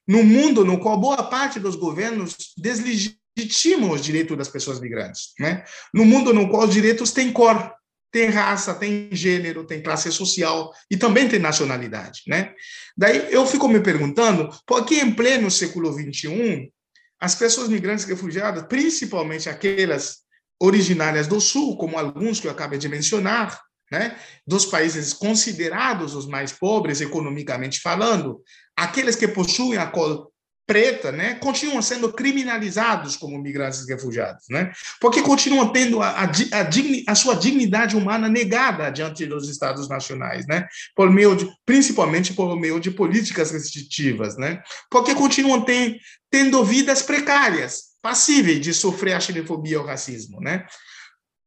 no mundo no qual boa parte dos governos deslegitimam os direitos das pessoas migrantes, né? No mundo no qual os direitos têm cor, tem raça, tem gênero, tem classe social e também tem nacionalidade, né? Daí eu fico me perguntando por que em pleno século XXI as pessoas migrantes refugiadas, principalmente aquelas originárias do Sul, como alguns que eu acabei de mencionar, né, dos países considerados os mais pobres economicamente falando, aqueles que possuem a preta, né, continuam sendo criminalizados como migrantes e refugiados, né, porque continuam tendo a, a, a, digni, a, sua dignidade humana negada diante dos estados nacionais, né, por meio de, principalmente por meio de políticas restritivas, né, porque continuam ten, tendo vidas precárias, passíveis de sofrer a xenofobia ou racismo, né.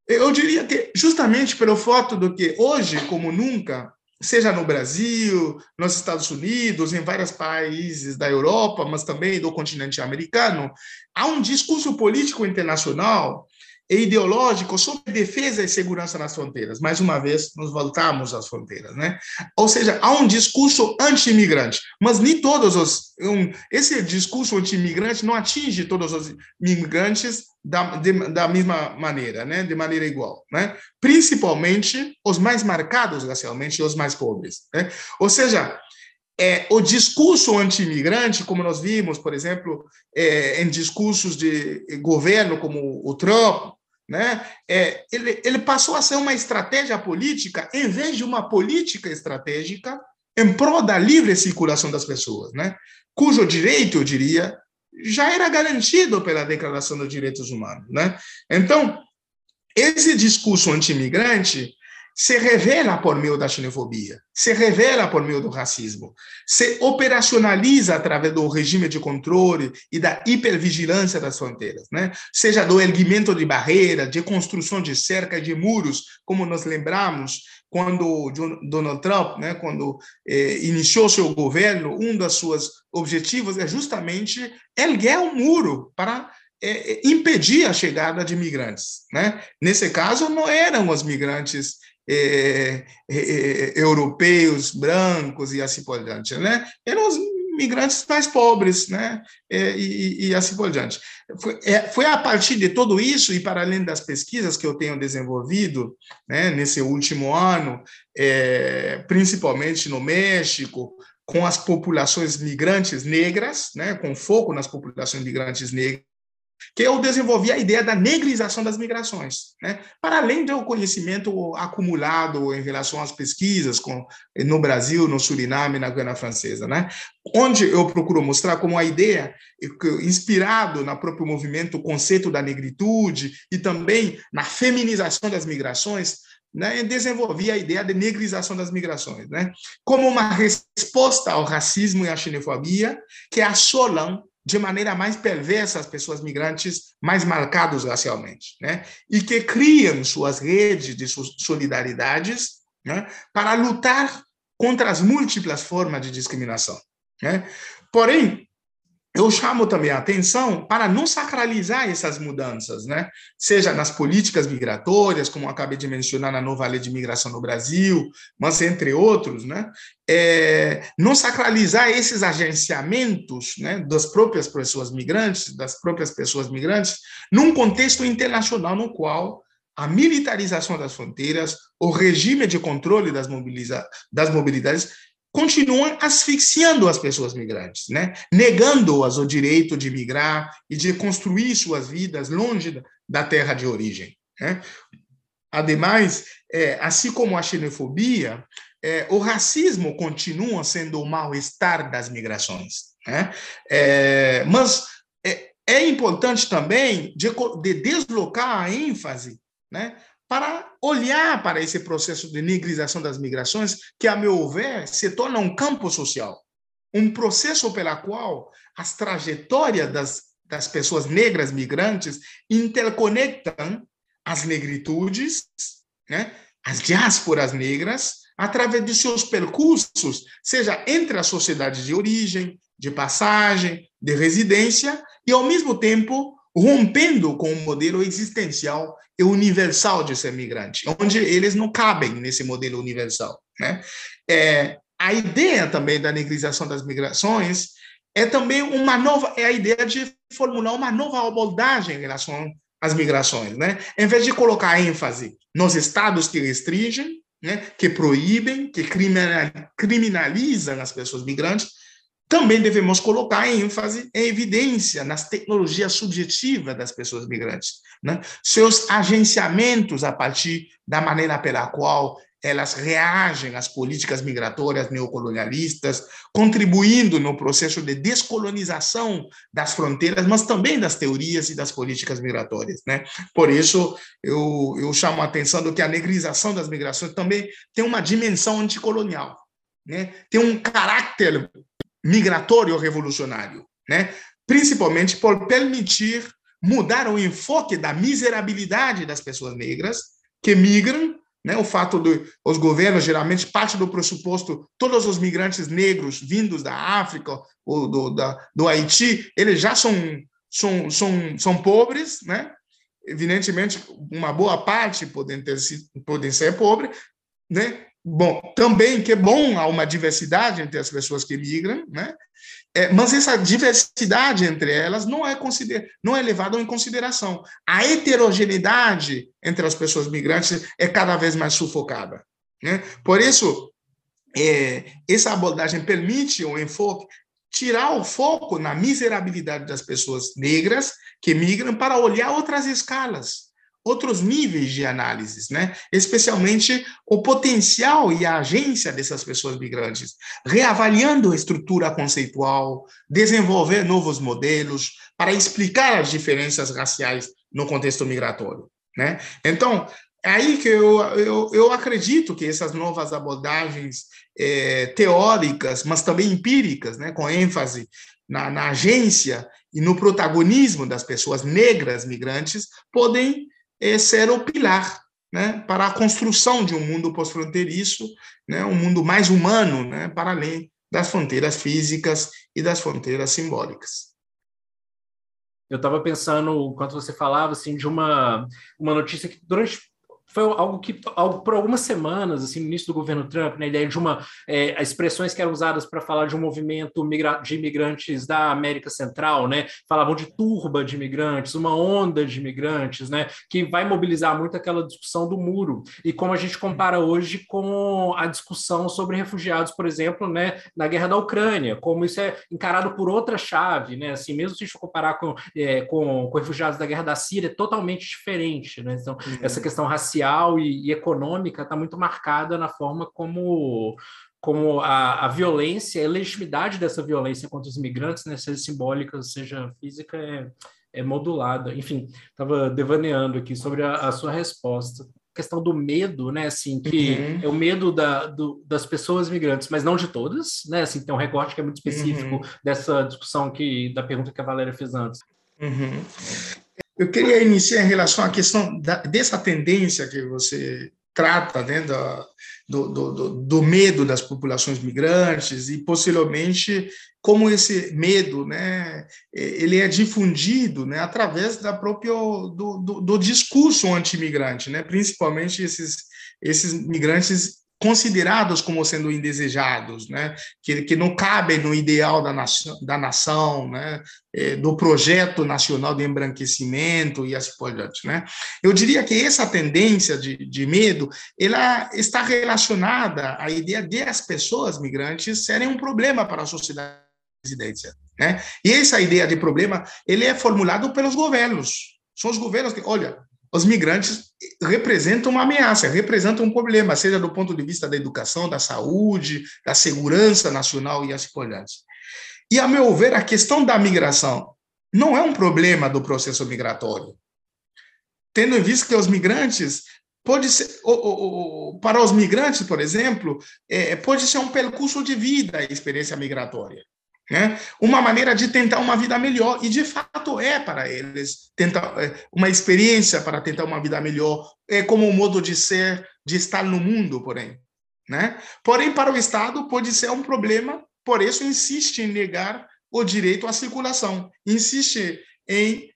Eu diria que justamente pelo fato do que hoje, como nunca, seja no Brasil, nos Estados Unidos, em vários países da Europa, mas também do continente americano, há um discurso político internacional e ideológico sobre defesa e segurança nas fronteiras. Mais uma vez, nos voltamos às fronteiras, né? Ou seja, há um discurso anti-imigrante, mas nem todos os um, esse discurso anti-imigrante não atinge todos os imigrantes da, de, da mesma maneira, né? De maneira igual, né? Principalmente os mais marcados racialmente e os mais pobres, né? Ou seja, é, o discurso anti-imigrante, como nós vimos, por exemplo, é, em discursos de governo como o Trump, né, é, ele, ele passou a ser uma estratégia política em vez de uma política estratégica em prol da livre circulação das pessoas, né, cujo direito, eu diria, já era garantido pela Declaração dos Direitos Humanos. Né? Então, esse discurso anti-imigrante se revela por meio da xenofobia, se revela por meio do racismo, se operacionaliza através do regime de controle e da hipervigilância das fronteiras, né? seja do erguimento de barreiras, de construção de cerca de muros, como nós lembramos quando Donald Trump, né, quando eh, iniciou seu governo, um dos seus objetivos é justamente erguer um muro para eh, impedir a chegada de migrantes. Né? Nesse caso, não eram os migrantes é, é, europeus, brancos e assim por diante, né? Eram os migrantes mais pobres, né? E, e, assim por diante. Foi, foi, a partir de tudo isso e para além das pesquisas que eu tenho desenvolvido, né, nesse último ano, é, principalmente no México, com as populações migrantes negras, né, com foco nas populações migrantes negras que eu desenvolvi a ideia da negrização das migrações, né? para além do conhecimento acumulado em relação às pesquisas com, no Brasil, no Suriname, na Guiana Francesa, né? onde eu procuro mostrar como a ideia, inspirado no próprio movimento, o conceito da negritude e também na feminização das migrações, né, desenvolvi a ideia de negrização das migrações, né, como uma resposta ao racismo e à xenofobia que assolam de maneira mais perversa as pessoas migrantes mais marcadas racialmente, né? E que criam suas redes de solidariedades, né? Para lutar contra as múltiplas formas de discriminação, né? Porém, eu chamo também a atenção para não sacralizar essas mudanças, né? Seja nas políticas migratórias, como acabei de mencionar na nova lei de imigração no Brasil, mas entre outros, né? É, não sacralizar esses agenciamentos, né, das próprias pessoas migrantes, das próprias pessoas migrantes, num contexto internacional no qual a militarização das fronteiras, o regime de controle das, mobiliza das mobilidades continuam asfixiando as pessoas migrantes, né? negando-as o direito de migrar e de construir suas vidas longe da terra de origem. Né? Ademais, é, assim como a xenofobia, é, o racismo continua sendo o mal-estar das migrações. Né? É, mas é, é importante também de, de deslocar a ênfase né, para olhar para esse processo de negrização das migrações, que, a meu ver, se torna um campo social, um processo pela qual as trajetórias das, das pessoas negras migrantes interconectam as negritudes, né, as diásporas negras, através de seus percursos, seja entre as sociedades de origem, de passagem, de residência, e, ao mesmo tempo, rompendo com o modelo existencial e universal de ser migrante, onde eles não cabem nesse modelo universal. Né? É, a ideia também da negrização das migrações é também uma nova, é a ideia de formular uma nova abordagem em relação às migrações, né? Em vez de colocar ênfase nos estados que restringem, né, que proíbem, que criminalizam as pessoas migrantes, também devemos colocar ênfase em evidência nas tecnologias subjetivas das pessoas migrantes, né? seus agenciamentos a partir da maneira pela qual elas reagem às políticas migratórias neocolonialistas, contribuindo no processo de descolonização das fronteiras, mas também das teorias e das políticas migratórias. Né? Por isso, eu, eu chamo a atenção do que a negrização das migrações também tem uma dimensão anticolonial, né? tem um caráter migratório revolucionário, né? principalmente por permitir mudar o enfoque da miserabilidade das pessoas negras que migram, né? o fato de os governos geralmente parte do pressuposto todos os migrantes negros vindos da África ou do, da, do Haiti, eles já são, são, são, são pobres, né? evidentemente, uma boa parte podem, ter, podem ser pobre, né? Bom, também que é bom há uma diversidade entre as pessoas que migram, né? É, mas essa diversidade entre elas não é consider, não é levada em consideração. A heterogeneidade entre as pessoas migrantes é cada vez mais sufocada. Né? Por isso, é, essa abordagem permite um enfoque tirar o foco na miserabilidade das pessoas negras que migram para olhar outras escalas, outros níveis de análises, né? especialmente o potencial e a agência dessas pessoas migrantes, reavaliando a estrutura conceitual, desenvolver novos modelos para explicar as diferenças raciais no contexto migratório. Né? Então, é aí que eu, eu, eu acredito que essas novas abordagens é, teóricas, mas também empíricas, né, com ênfase na, na agência e no protagonismo das pessoas negras migrantes, podem é ser o pilar né, para a construção de um mundo pós-fronteiriço, né, um mundo mais humano, né, para além das fronteiras físicas e das fronteiras simbólicas. Eu estava pensando, enquanto você falava, assim, de uma, uma notícia que durante foi algo que, algo, por algumas semanas, assim, no início do governo Trump, na né, ideia de uma, é, expressões que eram usadas para falar de um movimento de imigrantes da América Central, né, falavam de turba de imigrantes, uma onda de imigrantes, né, que vai mobilizar muito aquela discussão do muro, e como a gente compara hoje com a discussão sobre refugiados, por exemplo, né, na guerra da Ucrânia, como isso é encarado por outra chave, né, assim, mesmo se a gente for comparar com, é, com, com refugiados da guerra da Síria, é totalmente diferente, né, então, uhum. essa questão racial social e, e econômica está muito marcada na forma como como a, a violência, a legitimidade dessa violência contra os imigrantes, né, seja simbólica, seja física, é, é modulada. Enfim, estava devaneando aqui sobre a, a, sua resposta. A questão do medo, né, assim, que uhum. é o medo da, do, das pessoas migrantes, mas não de todas, né, assim, tem um recorte que é muito específico uhum. dessa discussão que, da pergunta que a Valéria fez antes. Uhum. Eu queria iniciar em relação à questão da, dessa tendência que você trata né, do, do, do, do, medo das populações migrantes e possivelmente como esse medo né, ele é difundido né, através da própria, do, do, do discurso anti-imigrante, né, principalmente esses, esses migrantes considerados como sendo indesejados, né? que, que não cabem no ideal da nação, da nação né? É, do projeto nacional de embranquecimento e assim por diante. Né? Eu diria que essa tendência de, de medo ela está relacionada à ideia de as pessoas migrantes serem um problema para a sociedade residência. Né? E essa ideia de problema ele é formulado pelos governos. São os governos que, olha, os migrantes representam uma ameaça, representam um problema, seja do ponto de vista da educação, da saúde, da segurança nacional e assim por diante. E, a meu ver, a questão da migração não é um problema do processo migratório. Tendo em vista que os migrantes pode ser, para os migrantes, por exemplo, é, pode ser um percurso de vida a experiência migratória. Né? Uma maneira de tentar uma vida melhor, e de fato é para eles tentar é, uma experiência para tentar uma vida melhor, é como um modo de ser, de estar no mundo, porém. Né? Porém, para o Estado pode ser um problema, por isso insiste em negar o direito à circulação, insiste em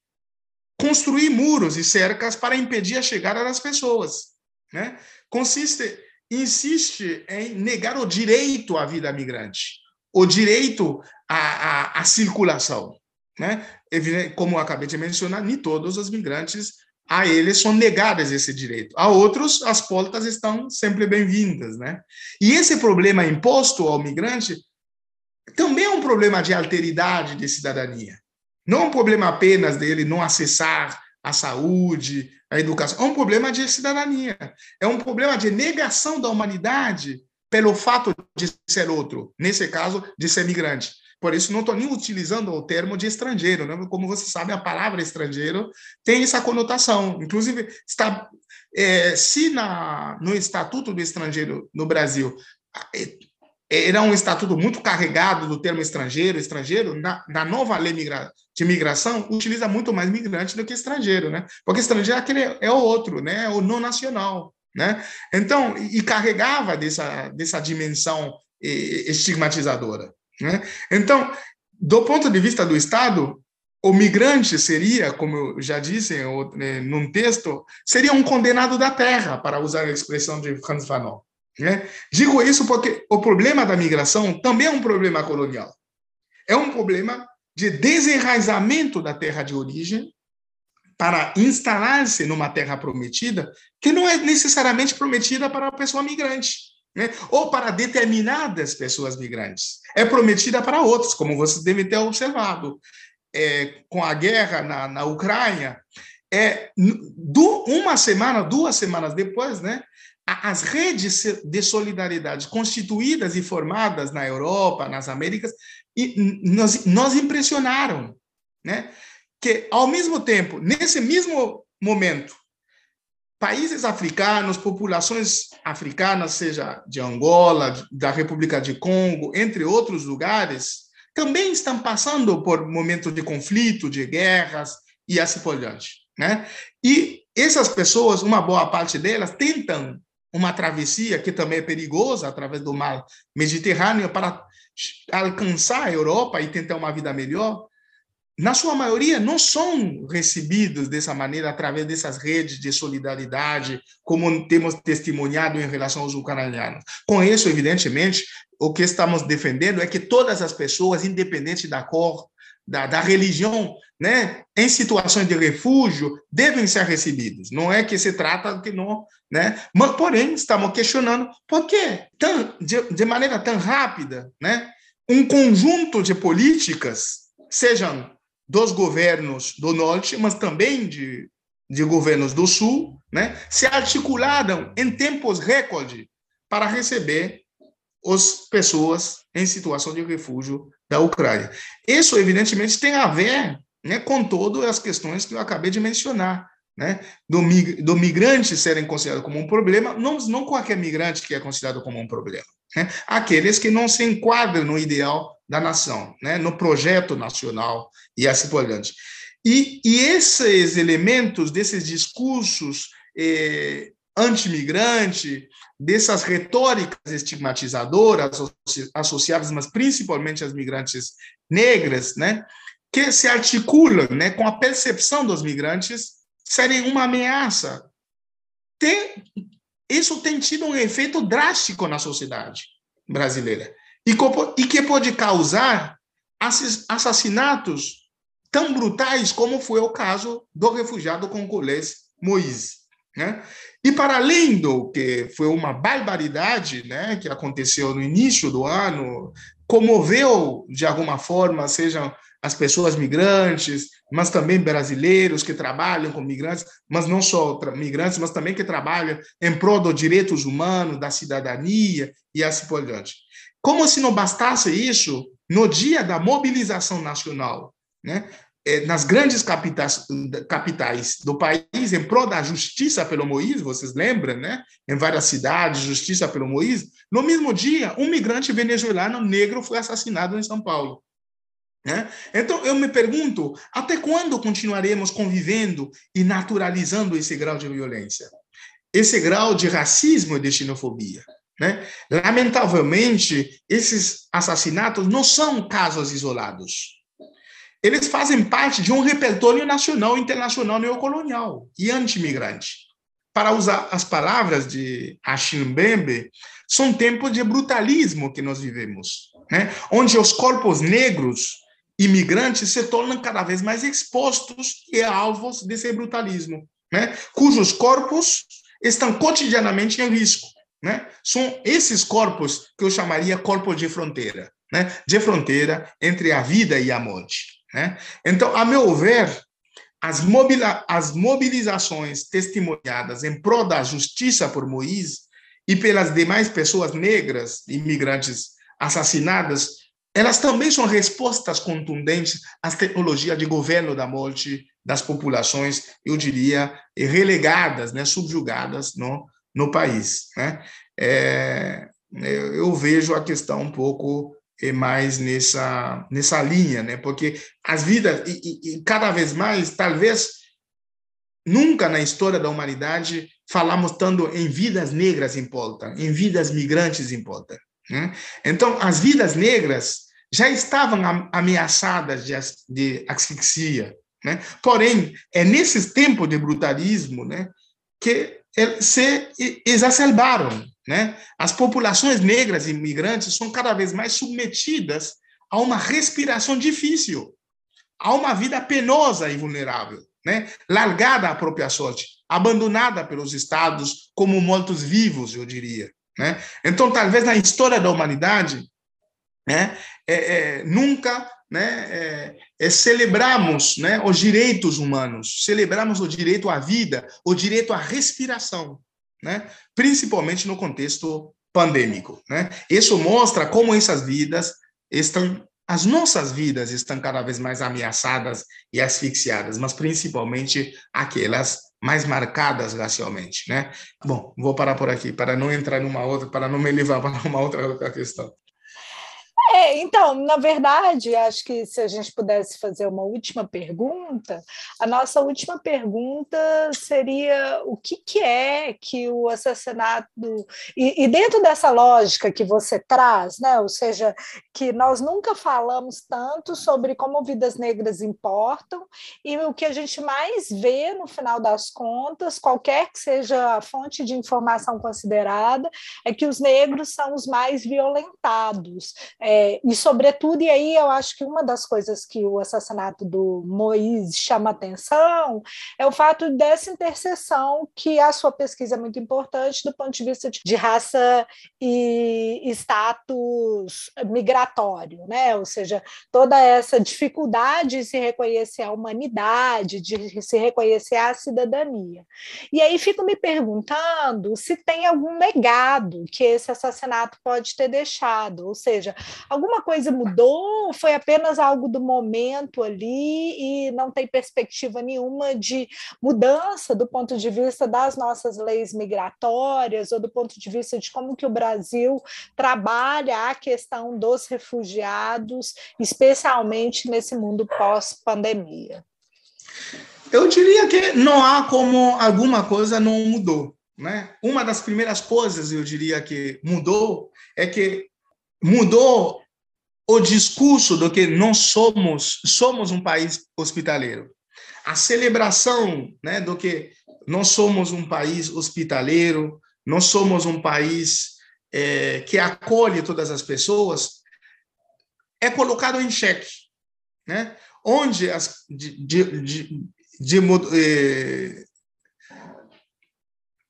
construir muros e cercas para impedir a chegada das pessoas. Né? Consiste, insiste em negar o direito à vida migrante o direito à, à, à circulação. Né? Como acabei de mencionar, nem todos os migrantes, a eles são negadas esse direito. A outros, as portas estão sempre bem-vindas. Né? E esse problema imposto ao migrante também é um problema de alteridade de cidadania. Não é um problema apenas dele não acessar a saúde, a educação. É um problema de cidadania. É um problema de negação da humanidade pelo fato de ser outro, nesse caso, de ser migrante. Por isso, não estou nem utilizando o termo de estrangeiro. Né? Como você sabe, a palavra estrangeiro tem essa conotação. Inclusive, está, é, se na, no Estatuto do Estrangeiro no Brasil é, era um estatuto muito carregado do termo estrangeiro, estrangeiro, na, na nova lei migra, de migração, utiliza muito mais migrante do que estrangeiro, né? Porque estrangeiro é, aquele, é o outro, né? É o não nacional. Né? Então, e carregava dessa, dessa dimensão estigmatizadora. Né? Então, do ponto de vista do Estado, o migrante seria, como eu já disse em, num texto, seria um condenado da terra, para usar a expressão de Franz Fanon. Né? Digo isso porque o problema da migração também é um problema colonial. É um problema de desenraizamento da terra de origem para instalar-se numa terra prometida, que não é necessariamente prometida para a pessoa migrante, né? ou para determinadas pessoas migrantes. É prometida para outros, como você deve ter observado. É, com a guerra na, na Ucrânia, é, do, uma semana, duas semanas depois, né, as redes de solidariedade constituídas e formadas na Europa, nas Américas, e nos, nos impressionaram, né? Que ao mesmo tempo, nesse mesmo momento, países africanos, populações africanas, seja de Angola, da República de Congo, entre outros lugares, também estão passando por momentos de conflito, de guerras e assim por diante, né? E essas pessoas, uma boa parte delas, tentam uma travessia que também é perigosa através do mar Mediterrâneo para alcançar a Europa e tentar uma vida melhor, na sua maioria não são recebidos dessa maneira através dessas redes de solidariedade, como temos testemunhado em relação aos ucranianos. Com isso, evidentemente, o que estamos defendendo é que todas as pessoas, independente da cor, da, da religião, né, em situações de refúgio, devem ser recebidos. Não é que se trata que não, né? Mas, porém, estamos questionando por que, de, de maneira tão rápida, né, um conjunto de políticas, sejam dos governos do norte, mas também de, de governos do sul, né, se articularam em tempos recorde para receber as pessoas em situação de refúgio da Ucrânia. Isso, evidentemente, tem a ver né, com todas as questões que eu acabei de mencionar, né, do, do migrante serem considerados como um problema, não, não qualquer migrante que é considerado como um problema, né, aqueles que não se enquadram no ideal da nação, né, no projeto nacional e assim por diante. E, e esses elementos, desses discursos eh, anti-migrante, dessas retóricas estigmatizadoras associadas, mas principalmente às migrantes negras, né, que se articulam né, com a percepção dos migrantes serem uma ameaça. Tem, isso tem tido um efeito drástico na sociedade brasileira e, que pode causar assassinatos tão brutais como foi o caso do refugiado congolês Moisés. Né? E para além do que foi uma barbaridade né, que aconteceu no início do ano, comoveu de alguma forma, sejam as pessoas migrantes, mas também brasileiros que trabalham com migrantes, mas não só migrantes, mas também que trabalham em prol dos direitos humanos, da cidadania e assim por diante. Como se não bastasse isso, no dia da mobilização nacional, né, é, nas grandes capitais, capitais do país em prol da justiça pelo Moisés, vocês lembram, né? Em várias cidades, justiça pelo Moisés. No mesmo dia, um migrante venezuelano negro foi assassinado em São Paulo. Né? Então, eu me pergunto, até quando continuaremos convivendo e naturalizando esse grau de violência? Esse grau de racismo e de xenofobia? Né? Lamentavelmente, esses assassinatos não são casos isolados eles fazem parte de um repertório nacional internacional neocolonial e anti-imigrante. Para usar as palavras de Achille Mbembe, são tempos de brutalismo que nós vivemos, né? onde os corpos negros imigrantes se tornam cada vez mais expostos e alvos desse brutalismo, né? cujos corpos estão cotidianamente em risco. Né? São esses corpos que eu chamaria corpos de fronteira, né? de fronteira entre a vida e a morte. Né? Então, a meu ver, as, as mobilizações testemunhadas em prol da justiça por Moisés e pelas demais pessoas negras, imigrantes assassinadas, elas também são respostas contundentes às tecnologias de governo da morte das populações, eu diria, relegadas, né, subjugadas no, no país. Né? É, eu vejo a questão um pouco é mais nessa nessa linha, né? Porque as vidas e, e, cada vez mais, talvez nunca na história da humanidade falamos tanto em vidas negras importa, em vidas migrantes importa. Né? Então, as vidas negras já estavam ameaçadas de, de asfixia. Né? Porém, é nesses tempos de brutalismo né, que se exacerbaram. Né? As populações negras e imigrantes são cada vez mais submetidas a uma respiração difícil, a uma vida penosa e vulnerável, né? largada à própria sorte, abandonada pelos estados como mortos-vivos, eu diria. Né? Então, talvez na história da humanidade, né, é, é, nunca né, é, é, celebramos né, os direitos humanos, celebramos o direito à vida, o direito à respiração, né, principalmente no contexto pandêmico. Né? Isso mostra como essas vidas estão, as nossas vidas estão cada vez mais ameaçadas e asfixiadas, mas principalmente aquelas mais marcadas racialmente, né? Bom, vou parar por aqui para não entrar numa outra, para não me levar para uma outra questão. É, então, na verdade, acho que se a gente pudesse fazer uma última pergunta, a nossa última pergunta seria o que, que é que o assassinato. E, e, dentro dessa lógica que você traz, né, ou seja, que nós nunca falamos tanto sobre como vidas negras importam, e o que a gente mais vê no final das contas, qualquer que seja a fonte de informação considerada, é que os negros são os mais violentados. É, e, sobretudo, e aí eu acho que uma das coisas que o assassinato do Moïse chama atenção é o fato dessa interseção, que a sua pesquisa é muito importante do ponto de vista de, de raça e status migratório, né? ou seja, toda essa dificuldade de se reconhecer a humanidade, de se reconhecer a cidadania. E aí fico me perguntando se tem algum legado que esse assassinato pode ter deixado, ou seja, alguma coisa mudou? Foi apenas algo do momento ali e não tem perspectiva nenhuma de mudança do ponto de vista das nossas leis migratórias ou do ponto de vista de como que o Brasil trabalha a questão dos refugiados, especialmente nesse mundo pós-pandemia? Eu diria que não há como alguma coisa não mudou. Né? Uma das primeiras coisas, eu diria que mudou, é que mudou o discurso do que nós somos, somos um país hospitaleiro. A celebração né, do que nós somos um país hospitaleiro, nós somos um país é, que acolhe todas as pessoas, é colocado em xeque. Né? Onde, as, de, de, de, de eh,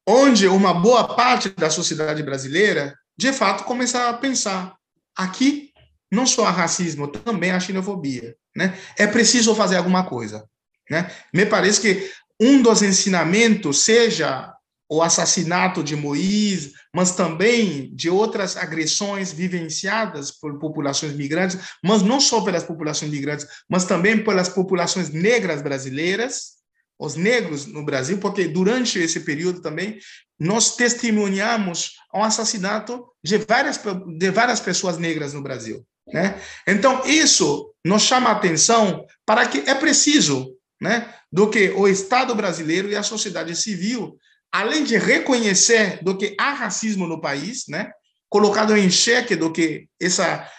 onde uma boa parte da sociedade brasileira, de fato, começa a pensar Aqui, não só há racismo, também há xenofobia. Né? É preciso fazer alguma coisa. Né? Me parece que um dos ensinamentos seja o assassinato de Moisés, mas também de outras agressões vivenciadas por populações migrantes, mas não só pelas populações migrantes, mas também pelas populações negras brasileiras, os negros no Brasil, porque durante esse período também nós testemunhamos um assassinato de várias, de várias pessoas negras no Brasil. Né? Então, isso nos chama a atenção para que é preciso né, do que o Estado brasileiro e a sociedade civil, além de reconhecer do que há racismo no país, né, colocado em xeque do que essa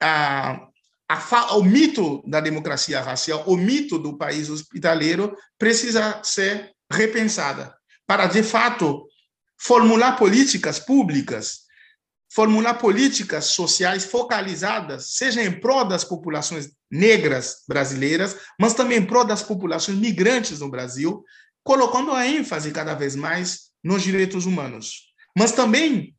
a, a, o mito da democracia racial, o mito do país hospitaleiro, precisa ser repensada para, de fato, formular políticas públicas, formular políticas sociais focalizadas, seja em prol das populações negras brasileiras, mas também em prol das populações migrantes no Brasil, colocando a ênfase cada vez mais nos direitos humanos. Mas também,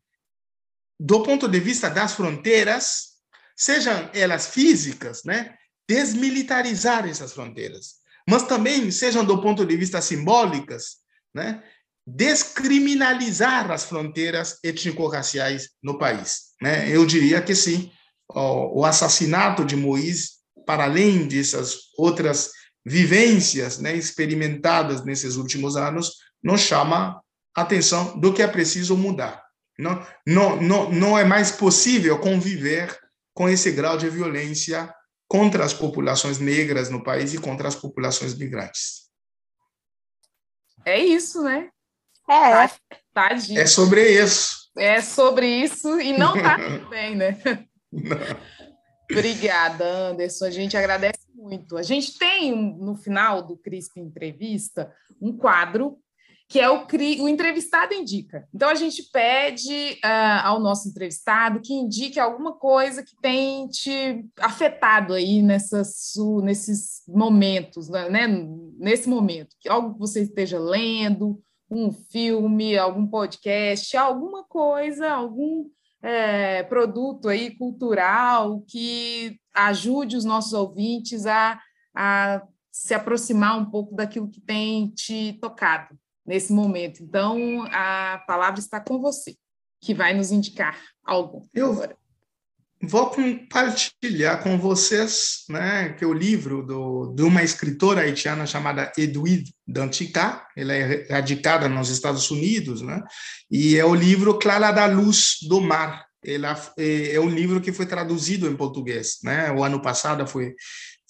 do ponto de vista das fronteiras, sejam elas físicas, né? desmilitarizar essas fronteiras, mas também sejam do ponto de vista simbólicas, né? Descriminalizar as fronteiras étnico-raciais no país. Né? Eu diria que sim, o assassinato de Moisés, para além dessas outras vivências né, experimentadas nesses últimos anos, nos chama a atenção do que é preciso mudar. Não, não, não, não é mais possível conviver com esse grau de violência contra as populações negras no país e contra as populações migrantes. É isso, né? É. Tá, É sobre isso. É sobre isso e não tá tudo bem, né? Não. Obrigada, Anderson. A gente agradece muito. A gente tem no final do CRISP Entrevista um quadro que é o, o entrevistado indica. Então, a gente pede uh, ao nosso entrevistado que indique alguma coisa que tem te afetado aí nessas, nesses momentos, né? nesse momento. Algo que você esteja lendo, um filme, algum podcast, alguma coisa, algum é, produto aí cultural que ajude os nossos ouvintes a, a se aproximar um pouco daquilo que tem te tocado nesse momento. Então, a palavra está com você, que vai nos indicar algo. Eu agora. Vou compartilhar com vocês né, que o livro do, de uma escritora haitiana chamada Edwide Dantica, ela é radicada nos Estados Unidos, né, e é o livro Clara da Luz do Mar. Ela é, é um livro que foi traduzido em português, né? O ano passado foi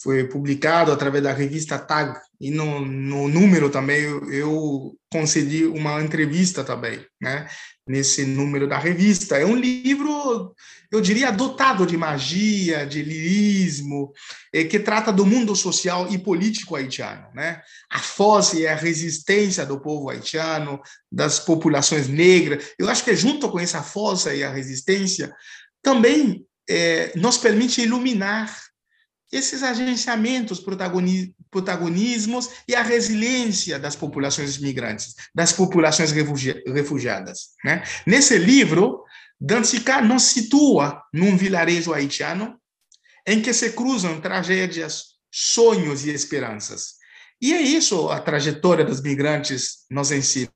foi publicado através da revista Tag, e no, no número também eu, eu, concedi uma entrevista também, né, nesse número da revista. É um livro, eu diria, dotado de magia, de lirismo, é, que trata do mundo social e político haitiano, né? A força e a resistência do povo haitiano, das populações negras. Eu acho que junto com essa força e a resistência, também é, nos permite iluminar esses agenciamentos, protagonismos e a resiliência das populações migrantes, das populações refugiadas. Né? Nesse livro, Dantica nos situa num vilarejo haitiano em que se cruzam tragédias, sonhos e esperanças. E é isso a trajetória dos migrantes nos ensina.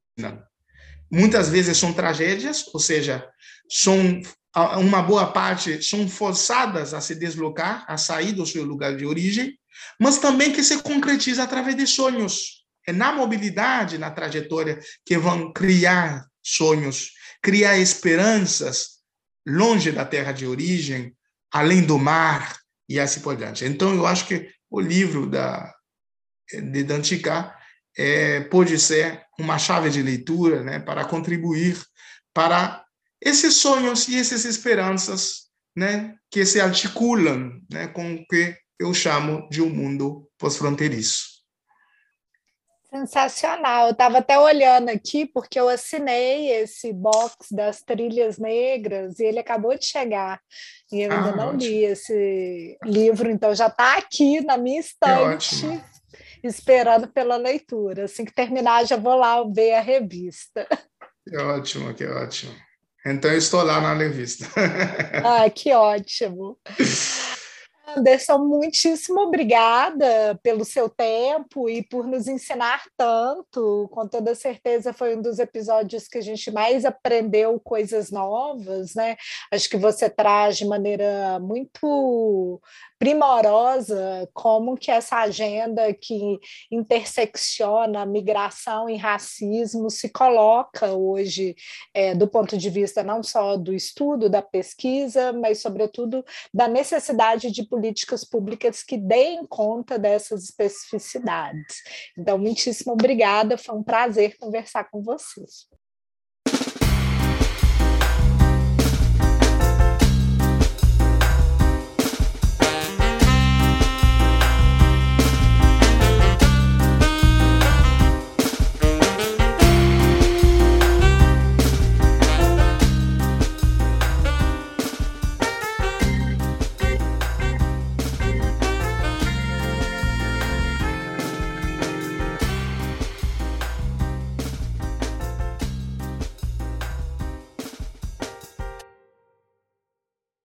Muitas vezes são tragédias, ou seja, são uma boa parte são forçadas a se deslocar, a sair do seu lugar de origem, mas também que se concretiza através de sonhos. É na mobilidade, na trajetória, que vão criar sonhos, criar esperanças longe da terra de origem, além do mar e assim por diante. Então, eu acho que o livro da, de Dantica é, pode ser uma chave de leitura né, para contribuir para esses sonhos e essas esperanças né, que se articulam né, com o que eu chamo de um mundo pós-fronteiriço. Sensacional. Eu estava até olhando aqui, porque eu assinei esse box das trilhas negras e ele acabou de chegar. E eu ainda ah, não ótimo. li esse livro, então já está aqui na minha estante, esperando pela leitura. Assim que terminar, já vou lá ver a revista. Que ótimo, que ótimo. Então, eu estou lá na revista. ah, que ótimo. Anderson, muitíssimo obrigada pelo seu tempo e por nos ensinar tanto. Com toda certeza foi um dos episódios que a gente mais aprendeu coisas novas, né? Acho que você traz de maneira muito primorosa como que essa agenda que intersecciona migração e racismo se coloca hoje é, do ponto de vista não só do estudo, da pesquisa, mas sobretudo da necessidade de políticas públicas que deem conta dessas especificidades. Então, muitíssimo obrigada, foi um prazer conversar com vocês.